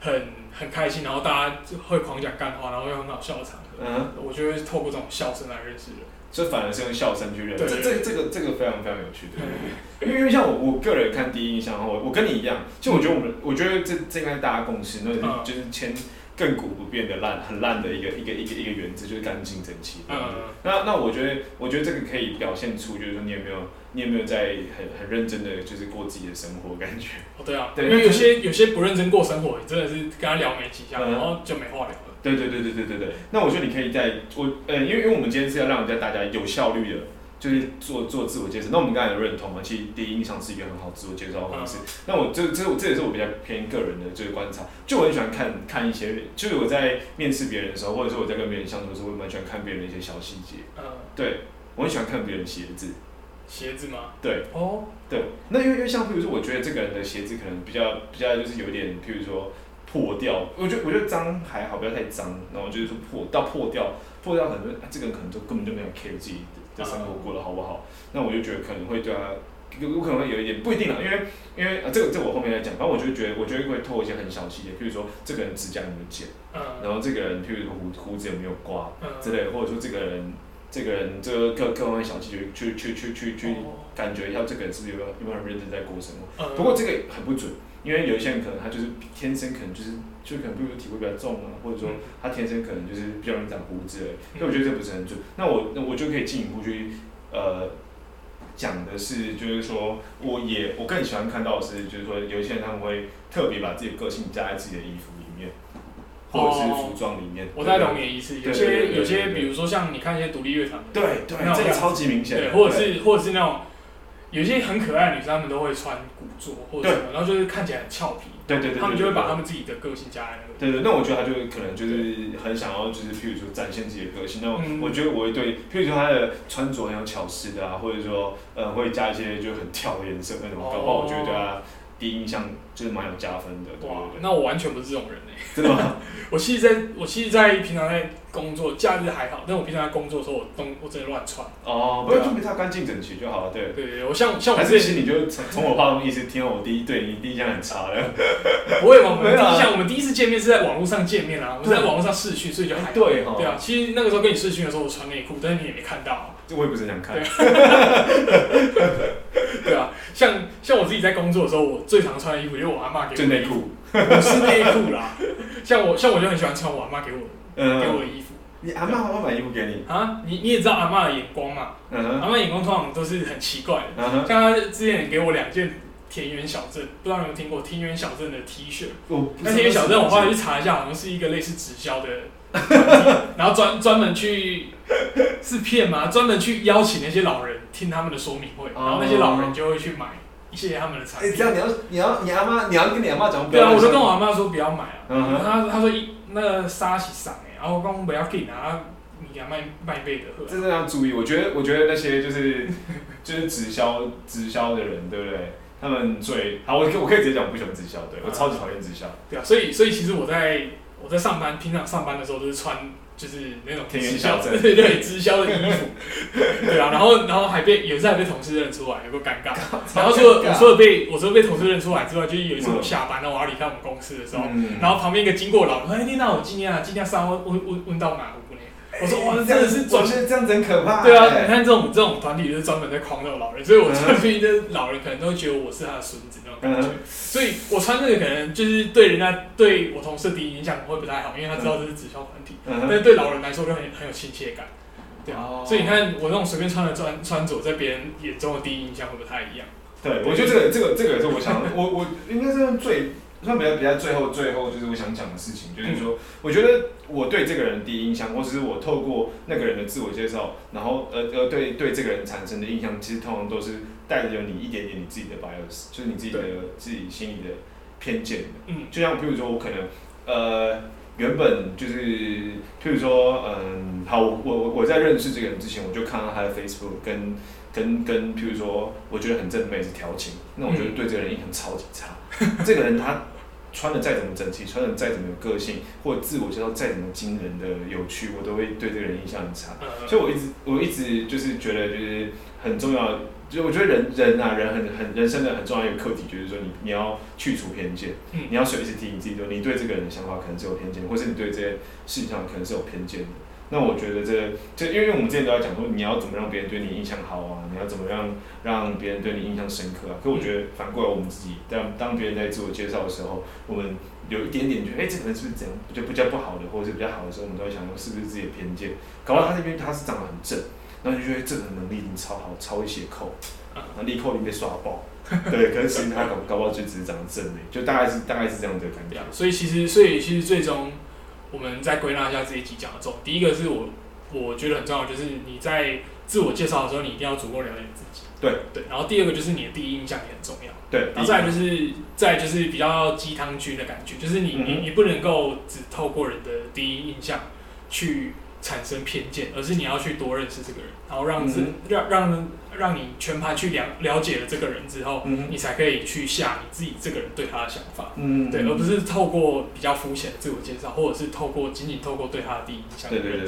很很开心，然后大家就会狂讲干话，然后又很好笑的场合，嗯，我就会透过这种笑声来认识人。这反而是用笑声去认，对这这这个这个非常非常有趣对。因为因为像我我个人看第一印象，我我跟你一样，就我觉得我们我觉得这这应该是大家共识，那嗯就是就是签亘古不变的烂很烂的一个一个一个一个原则，就是干净整齐。嗯嗯，那那我觉得，我觉得这个可以表现出，就是说你有没有，你有没有在很很认真的，就是过自己的生活感觉。哦对啊，对因为有些有些不认真过生活，你真的是跟他聊没几下，嗯然后就没话聊了。对对对对对对对。那我觉得你可以在我呃，因为因为我们今天是要让人家大家有效率的，就是做做自我介绍。那我们刚才有认同嘛？其实第一印象是一个很好自我介绍的方式。那我这这这也是我比较偏个人的这个观察，就我很喜欢看看一些，就是我在面试别人的时候，或者说我在跟别人相处的时候，我蛮喜欢看别人的一些小细节。嗯，对我很喜欢看别人鞋子。鞋子吗？对，哦，对，那因为因为像比如说，我觉得这个人的鞋子可能比较比较就是有点，譬如说破掉，我觉得我觉得脏还好，不要太脏，然后就是说破到破掉，破掉可能、啊、这个人可能就根本就没有 care 自己的的生活过得好不好，那我就觉得可能会对他。有有可能会有一点不一定啦，因为因为啊，这个这个我后面再讲。反正我就觉得，我觉得会透过一些很小细节，譬如说这个人指甲有没有剪，嗯然后这个人譬如说胡胡子有没有刮嗯之类的，或者说这个人这个人这个各各方面小细节去去去去去哦感觉一下这个人是不是有没有有没有认真在过生活。嗯不过这个很不准，因为有一些人可能他就是天生可能就是就可能比如说体味比较重啊，或者说他天生可能就是比较容易长胡子所以我觉得这不是很准。那我那我就可以进一步去呃讲的是，就是说我也我更喜欢看到的是，就是说有一些人他们会特别把自己的个性加在自己的衣服里面，或者是服装里面。我大概懂你的意思。有些有些，比如说像你看一些独立乐团，对对这个超级明显或者是或者是那种有些很可爱的女生，她们都会穿古着或者什么，然后就是看起来很俏皮，对对对对，她们就会把对她们自己的个性加在那个。对对，那我觉得她就可能就是很想要，就是譬如说展现自己的个性。那嗯我觉得我会对，譬如说她的穿着很有巧思的啊，或者说呃会加一些就很跳的颜色那种，搞不好我觉得对他第一印象就是蛮有加分的。对哇那我完全不是这种人哎、真的吗？我其实在，我其实，在平常在工作，假日还好，但我平常在工作的时候，我东我真的乱穿。哦，不对啊是，就没他干净整齐就好了。对。对对，我像像我还之前是其实你就从从我话中意思听到我第一对你第一印象很差的。不会嘛，我们第一像我们第一次见面是在网络上见面啊，我们是在网络上试训，所以就还好。对哈对啊，其实那个时候跟你试训的时候，我穿内裤，但是你也没看到啊。这我也不是很想看。对 啊，像像我自己在工作的时候，我最常穿的衣服就是我阿妈给就我的，内裤。不是内裤啦。像我像我就很喜欢穿我阿妈给我给我衣服你阿妈会买衣服给你？啊。你你也知道阿妈的眼光嘛，嗯哼。阿妈眼光通常都是很奇怪的。嗯哼。像他之前给我两件田园小镇，不知道你有没有听过田园小镇的 T 恤？我不那田园小镇我后来去查一下，好像是一个类似直销的 团体，然后专专门去是骗吗？专门去邀请那些老人听他们的说明会，然后那些老人就会去买一些他们的产哎，品这。样你要你要你阿妈你要跟你阿妈讲，不对啊，要乱想我就跟我阿妈说不要买啊，嗯哼他他说一那个沙是上哎，然后我讲不要紧啊，你给他卖卖贝的喝。真的要注意，我觉得，我觉得那些就是 就是直销直销的人，对不对？他们最好，我可我可以直接讲，我不喜欢直销，对我超级讨厌直销。对啊，所以所以其实我在我在上班，平常上班的时候都是穿就是那种直销，小镇。对对，直销的衣服，对啊，然后然后还被有一次还被同事认出来，有个尴尬。然后除了我除了被我除了被同事认出来之外，就是有一次我下班，了我要离开我们公司的时候，嗯。然后旁边一个经过的老人说：“哎，你那我今天啊，今天上问问问问到马湖呢。”我说：“哇，真的是专我觉得这样子很可怕。对啊，哎你看这种这种团体就是专门在诓那种老人，所以我穿出去，这老人可能都会觉得我是他的孙子那种感觉，嗯所以我穿这个可能就是对人家对我同事第一印象会不太好，因为他知道这是直销团体，嗯但是对老人来说就很很有亲切感，对啊，哦。所以你看我那种随便穿的穿穿着，在别人眼中的第一印象会不太一样，对，我觉得这个这个这个也是我想，我我应该是最算比较比较最后最后就是我想讲的事情，就是说，我觉得我对这个人第一印象，或者是我透过那个人的自我介绍，然后呃呃对对这个人产生的印象，其实通常都是带着你一点点你自己的 bias，就是你自己的自己心里的偏见的。嗯。就像譬如说，我可能呃原本就是譬如说，嗯，好，我我我在认识这个人之前，我就看到他的 Facebook 跟跟跟，譬如说，我觉得很正妹是调情，那我觉得对这个人印象超级差。这个人他穿的再怎么整齐，穿的再怎么有个性，或者自我介绍再怎么惊人的有趣，我都会对这个人印象很差。呃，所以我一直我一直就是觉得就是很重要，就我觉得人人啊人很很人生的很重要一个课题，就是说你你要去除偏见，嗯你要随时提醒自己说你对这个人的想法可能是有偏见，或是你对这些事情上可能是有偏见的。那我觉得这就因为我们之前都在讲说你要怎么让别人对你印象好啊，你要怎么样让别人对你印象深刻啊。可我觉得反过来我们自己当当别人在自我介绍的时候，我们有一点点觉得哎、这个人是不是这样，就比较不好的，或者是比较好的时候，我们都会想说是不是自己的偏见。搞到他那边他是长得很正，然后你就觉得这个人能力已经超好，超会写扣，嗯然后立扣已经被刷爆。对，可是其实他搞搞不好就只是长得正而已，就大概是大概是这样的感觉所以其实所以其实最终我们再归纳一下这一集讲的重点，第一个是我我觉得很重要，就是你在自我介绍的时候，你一定要足够了解自己。对对，然后第二个就是你的第一印象也很重要。对，然后再来就是，再来就是比较鸡汤君的感觉，就是你、嗯你你不能够只透过人的第一印象去产生偏见，而是你要去多认识这个人，然后让自、嗯让让让你全盘去了了解了这个人之后，嗯你才可以去下你自己这个人对他的想法。嗯，对，而不是透过比较肤浅的自我介绍，或者是透过仅仅透过对他的第一印象的对对对。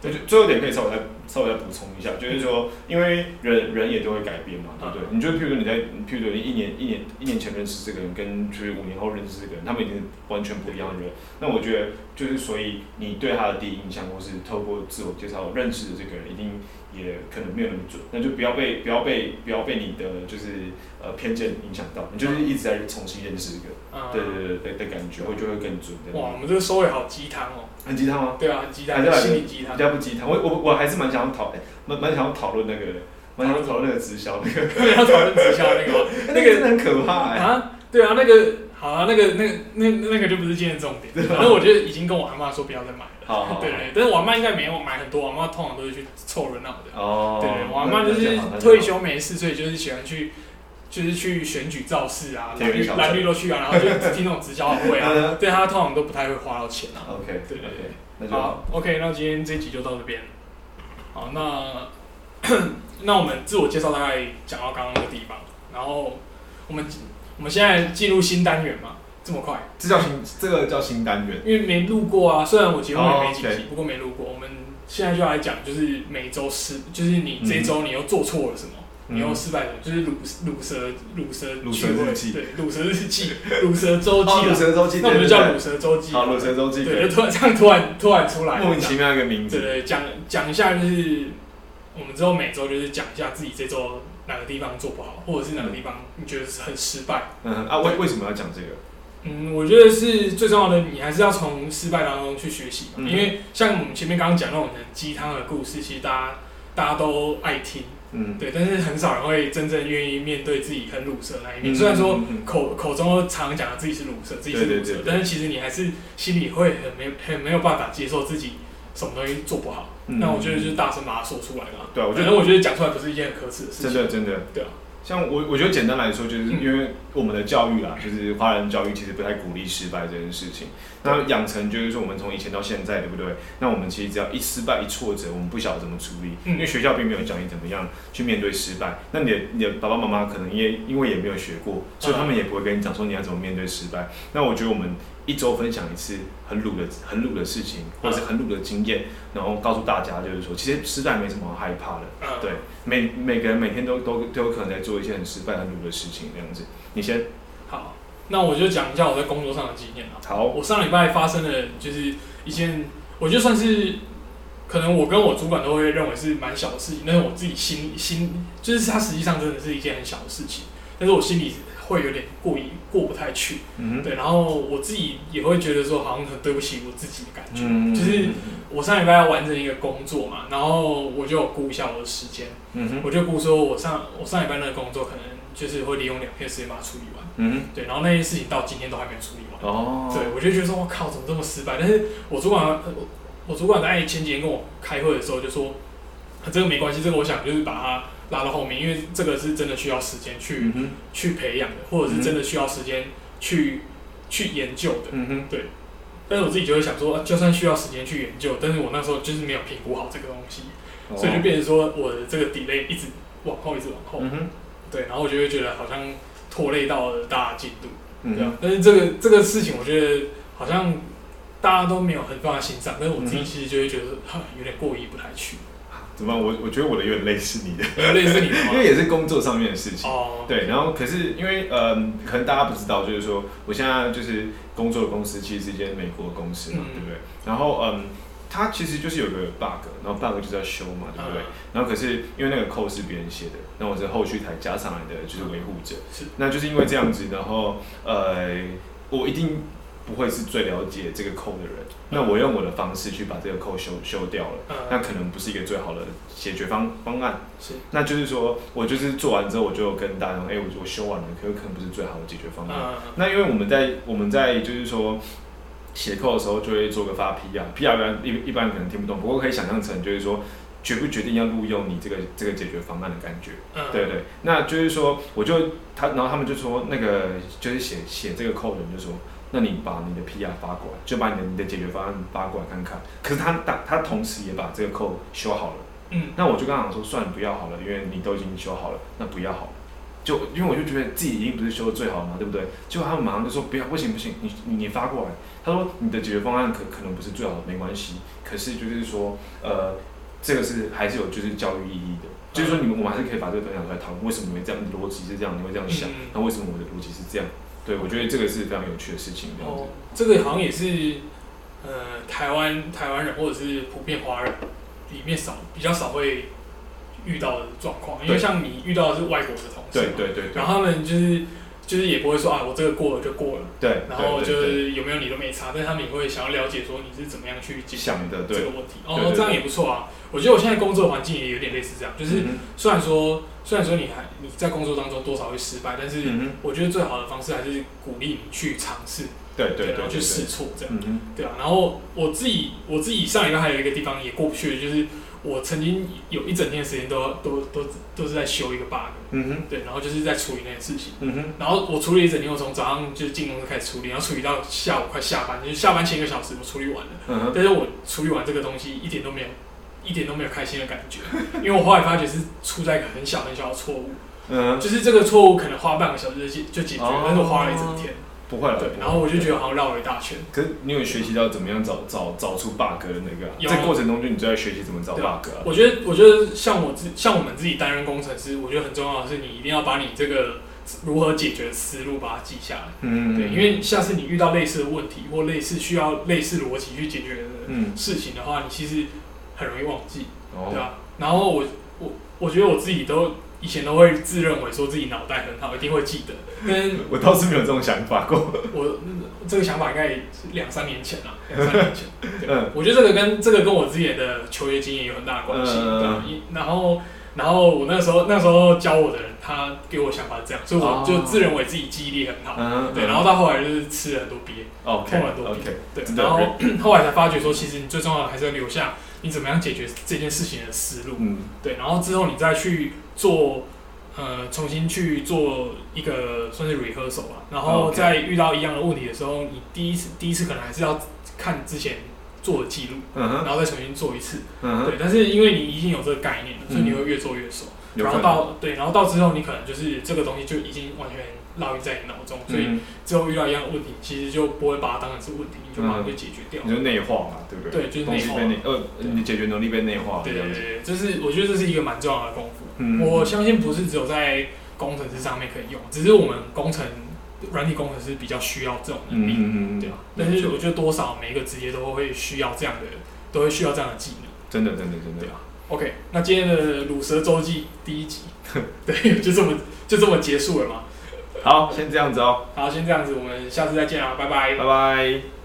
对对，最后一点可以稍微再稍微再补充一下，就是说，因为人人也都会改变嘛，对不对？你就譬如说你在，譬如说你一年一年一年前认识这个人，跟就是五年后认识这个人，他们已经是完全不一样的人。那我觉得就是所以你对他的第一印象，或是透过自我介绍认识的这个人，一定也可能没有那么准。那就不要被不要被不要被你的就是呃偏见影响到，你就是一直在重新认识一个，嗯对对对对的感觉，会就会更准的。哇，我们这个收尾好鸡汤哦。很鸡汤吗？对啊，很鸡汤，心理鸡汤比。较不鸡汤，我我我还是蛮想要讨，哎蛮蛮想要讨论那个，蛮想要讨论那个直销那个，对，要讨论直销 那个那个真的很可怕哎。啊，对啊，那个好啊，那个那个那那个就不是今天的重点。反正我觉得已经跟我阿妈说不要再买了。好好好对对，但是我阿妈应该没有买很多，我阿妈通常都是去凑热闹的。哦，对对，我妈就是退休没事，所以就是喜欢去。就是去选举造势啊，蓝绿蓝绿都去啊，然后就听那种直销会啊，嗯 对他通常都不太会花到钱啊。OK，对对对好，OK，那今天这一集就到这边。好，那那我们自我介绍大概讲到刚刚那个地方，然后我们我们现在进入新单元嘛，这么快？这叫新，这个叫新单元。因为没录过啊，虽然我节目也没几集，哦，OK 不过没录过。我们现在就来讲，就是每周失，就是你这周你又做错了什么，你又失败了，就是乳乳蛇乳蛇乳聚会蛇日记对，乳蛇日记，乳 蛇周记哦，乳啊，蛇周记，那我们就叫乳蛇周记。对好，乳蛇周记，对，就突然这样突然突然出来，莫名其妙一个名字。对对，讲讲一下就是我们之后每周就是讲一下自己这周哪个地方做不好，或者是哪个地方你觉得是很失败。嗯啊，为为什么要讲这个？嗯，我觉得是最重要的，你还是要从失败当中去学习。嗯因为像我们前面刚刚讲那种很鸡汤的故事，其实大家大家都爱听，嗯，对，但是很少人会真正愿意面对自己很乳蛇那一面。嗯虽然说口口中常讲自己是乳蛇，自己是乳蛇但是其实你还是心里会很没很没有办法接受自己什么东西做不好。嗯那我觉得就是大声把它说出来嘛。对啊我觉得我觉得讲出来不是一件很可耻的事情。真的真的，对啊，像我，我觉得简单来说，就是嗯因为我们的教育啊，就是华人教育其实不太鼓励失败这件事情。那养成就是说，我们从以前到现在，对不对？那我们其实只要一失败、一挫折，我们不晓得怎么处理，嗯因为学校并没有教你怎么样去面对失败。那你的你的爸爸妈妈可能也因为也没有学过，所以他们也不会跟你讲说你要怎么面对失败。那我觉得我们一周分享一次很鲁的很鲁的事情，或者是很鲁的经验，然后告诉大家，就是说，其实失败没什么好害怕的。嗯，对，每每个人每天都都都有可能在做一些很失败、很鲁的事情，这样子。你先，好，那我就讲一下我在工作上的经验啊。好，我上礼拜发生的就是一件，我觉得算是可能我跟我主管都会认为是蛮小的事情，但是我自己心心就是它实际上真的是一件很小的事情，但是我心里会有点过意过不太去，嗯对，然后我自己也会觉得说好像很对不起我自己的感觉，嗯。就是我上礼拜要完成一个工作嘛，然后我就估一下我的时间，嗯哼，我就估说我上我上礼拜那个工作可能就是会利用两天时间把它处理完，嗯对，然后那件事情到今天都还没有处理完。哦，对，我就觉得说，我靠，怎么这么失败？但是我主管，呃我我主管在前几天跟我开会的时候就说，啊这个没关系，这个我想就是把它拉到后面，因为这个是真的需要时间去、嗯，去培养的，或者是真的需要时间去去研究的。嗯哼，但是我自己就会想说，啊就算需要时间去研究，但是我那时候就是没有评估好这个东西，所以就变成说我的这个 delay 一直往后，一直往后。对，然后我就会觉得好像拖累到了大家的进度。对啊但是这个这个事情，我觉得好像大家都没有很放在心上，但是我自己其实就会觉得哈有点过意不太去，怎么办？我我觉得我的有点类似你的，有类似你的 因为也是工作上面的事情。哦，对，然后可是因为呃，可能大家不知道，就是说我现在就是工作的公司其实是一间美国的公司嘛，嗯对不对？然后嗯，它其实就是有个 bug，然后 bug 就是要修嘛，对不对？嗯然后可是因为那个 code 是别人写的，那我是后续才加上来的，就是维护者。是那就是因为这样子，然后呃，我一定不会是最了解这个 code 的人。那我用我的方式去把这个 code 修修掉了，那嗯，可能不是一个最好的解决方方案。是，那就是说我就是做完之后，我就跟大家说，哎、我我修完了，可是可能不是最好的解决方案。嗯，那因为我们在我们在就是说写扣的时候，就会做个发 PR，PR 一一般人可能听不懂，不过可以想象成就是说决不决定要录用你这个这个解决方案的感觉。嗯，对对，那就是说，我就他，然后他们就说那个就是写写这个扣的人就说，那你把你的 PR 发过来，就把你的你的解决方案发过来看看。可是他他他同时也把这个扣修好了。嗯，那我就跟他讲说，算了，不要好了，因为你都已经修好了，那不要好了。就因为我就觉得自己已经不是修的最好了嘛，对不对？结果他们马上就说不要，不行不行，你你你发过来。他说你的解决方案可可能不是最好的，没关系。可是就是说，呃，这个是还是有就是教育意义的，就是说你们我们还是可以把这个分享出来讨论，为什么你会这样，逻辑是这样，你会这样想嗯，那为什么我的逻辑是这样？对，我觉得这个是非常有趣的事情，这样子哦。，这个好像也是呃台湾台湾人或者是普遍华人里面少比较少会遇到的状况，因为像你遇到的是外国的同事嘛，对对对对然后他们就是就是也不会说啊我这个过了就过了。对，然后就是有没有你都没差，但他们也会想要了解说你是怎么样去解决想的这个，问题。哦这样也不错啊。我觉得我现在工作环境也有点类似这样，就是嗯虽然说虽然说你还你在工作当中多少会失败，但是我觉得最好的方式还是鼓励你去尝试，对对对然后去试错这样，对啊。然后我自己我自己上礼拜还有一个地方也过不去，就是我曾经有一整天的时间都都都都是在修一个 bug，嗯哼，对，然后就是在处理那件事情。嗯哼，然后我处理一整天，我从早上就是进公司开始处理，然后处理到下午快下班，就是下班前一个小时我处理完了。嗯哼，但是我处理完这个东西一点都没有，一点都没有开心的感觉，因为我后来发觉是出在一个很小很小的错误，嗯，就是这个错误可能花半个小时就解就解决，哦。但是我花了一整天。不会了，对然后我就觉得好像绕了一大圈。可是你有学习到怎么样找找找出 bug 的那个、啊？有在过程中就你就在学习怎么找 bug 啊。我觉得，我觉得像我自像我们自己担任工程师，我觉得很重要的是，你一定要把你这个如何解决的思路把它记下来。嗯对，因为下次你遇到类似的问题或类似需要类似逻辑去解决的嗯事情的话，你其实很容易忘记，哦对吧、然后我我我觉得我自己都以前都会自认为说自己脑袋很好，一定会记得，但我倒是没有这种想法过。我嗯这个想法应该也是两三年前了，两三年前。对，嗯我觉得这个跟这个跟我自己的求学经验有很大的关系。嗯对吧，一然后然后我那时候那时候教我的人，他给我想法是这样，所以我就自认为自己记忆力很好。嗯对，然后到后来就是吃了很多鳖碰了很多鳖。对，然后后来才发觉说，其实你最重要的还是要留下你怎么样解决这件事情的思路。嗯对，然后之后你再去做呃重新去做一个算是 rehearsal 吧，然后在遇到一样的问题的时候，你第一次第一次可能还是要看之前做的记录，嗯哼，然后再重新做一次。嗯哼，对，但是因为你已经有这个概念了，所以你会越做越熟。然后到对，然后到之后你可能就是这个东西就已经完全烙印在你脑中，所以嗯，之后遇到一样的问题，其实就不会把它当成是问题，你就马上就解决掉。你就内化嘛，对不对？对就是内化呃，你的解决能力被内化，对。对对，这是我觉得这是一个蛮重要的功夫。嗯我相信不是只有在工程师上面可以用，只是我们工程软体工程师比较需要这种能力，对吧？但是我觉得多少每一个职业都会需要这样的，都会需要这样的技能。真的真的真的对，啊 OK，那今天的乳蛇周记第一集，对，就这么就这么结束了嘛。好，先这样子哦，好，先这样子，我们下次再见啊，拜拜拜。拜。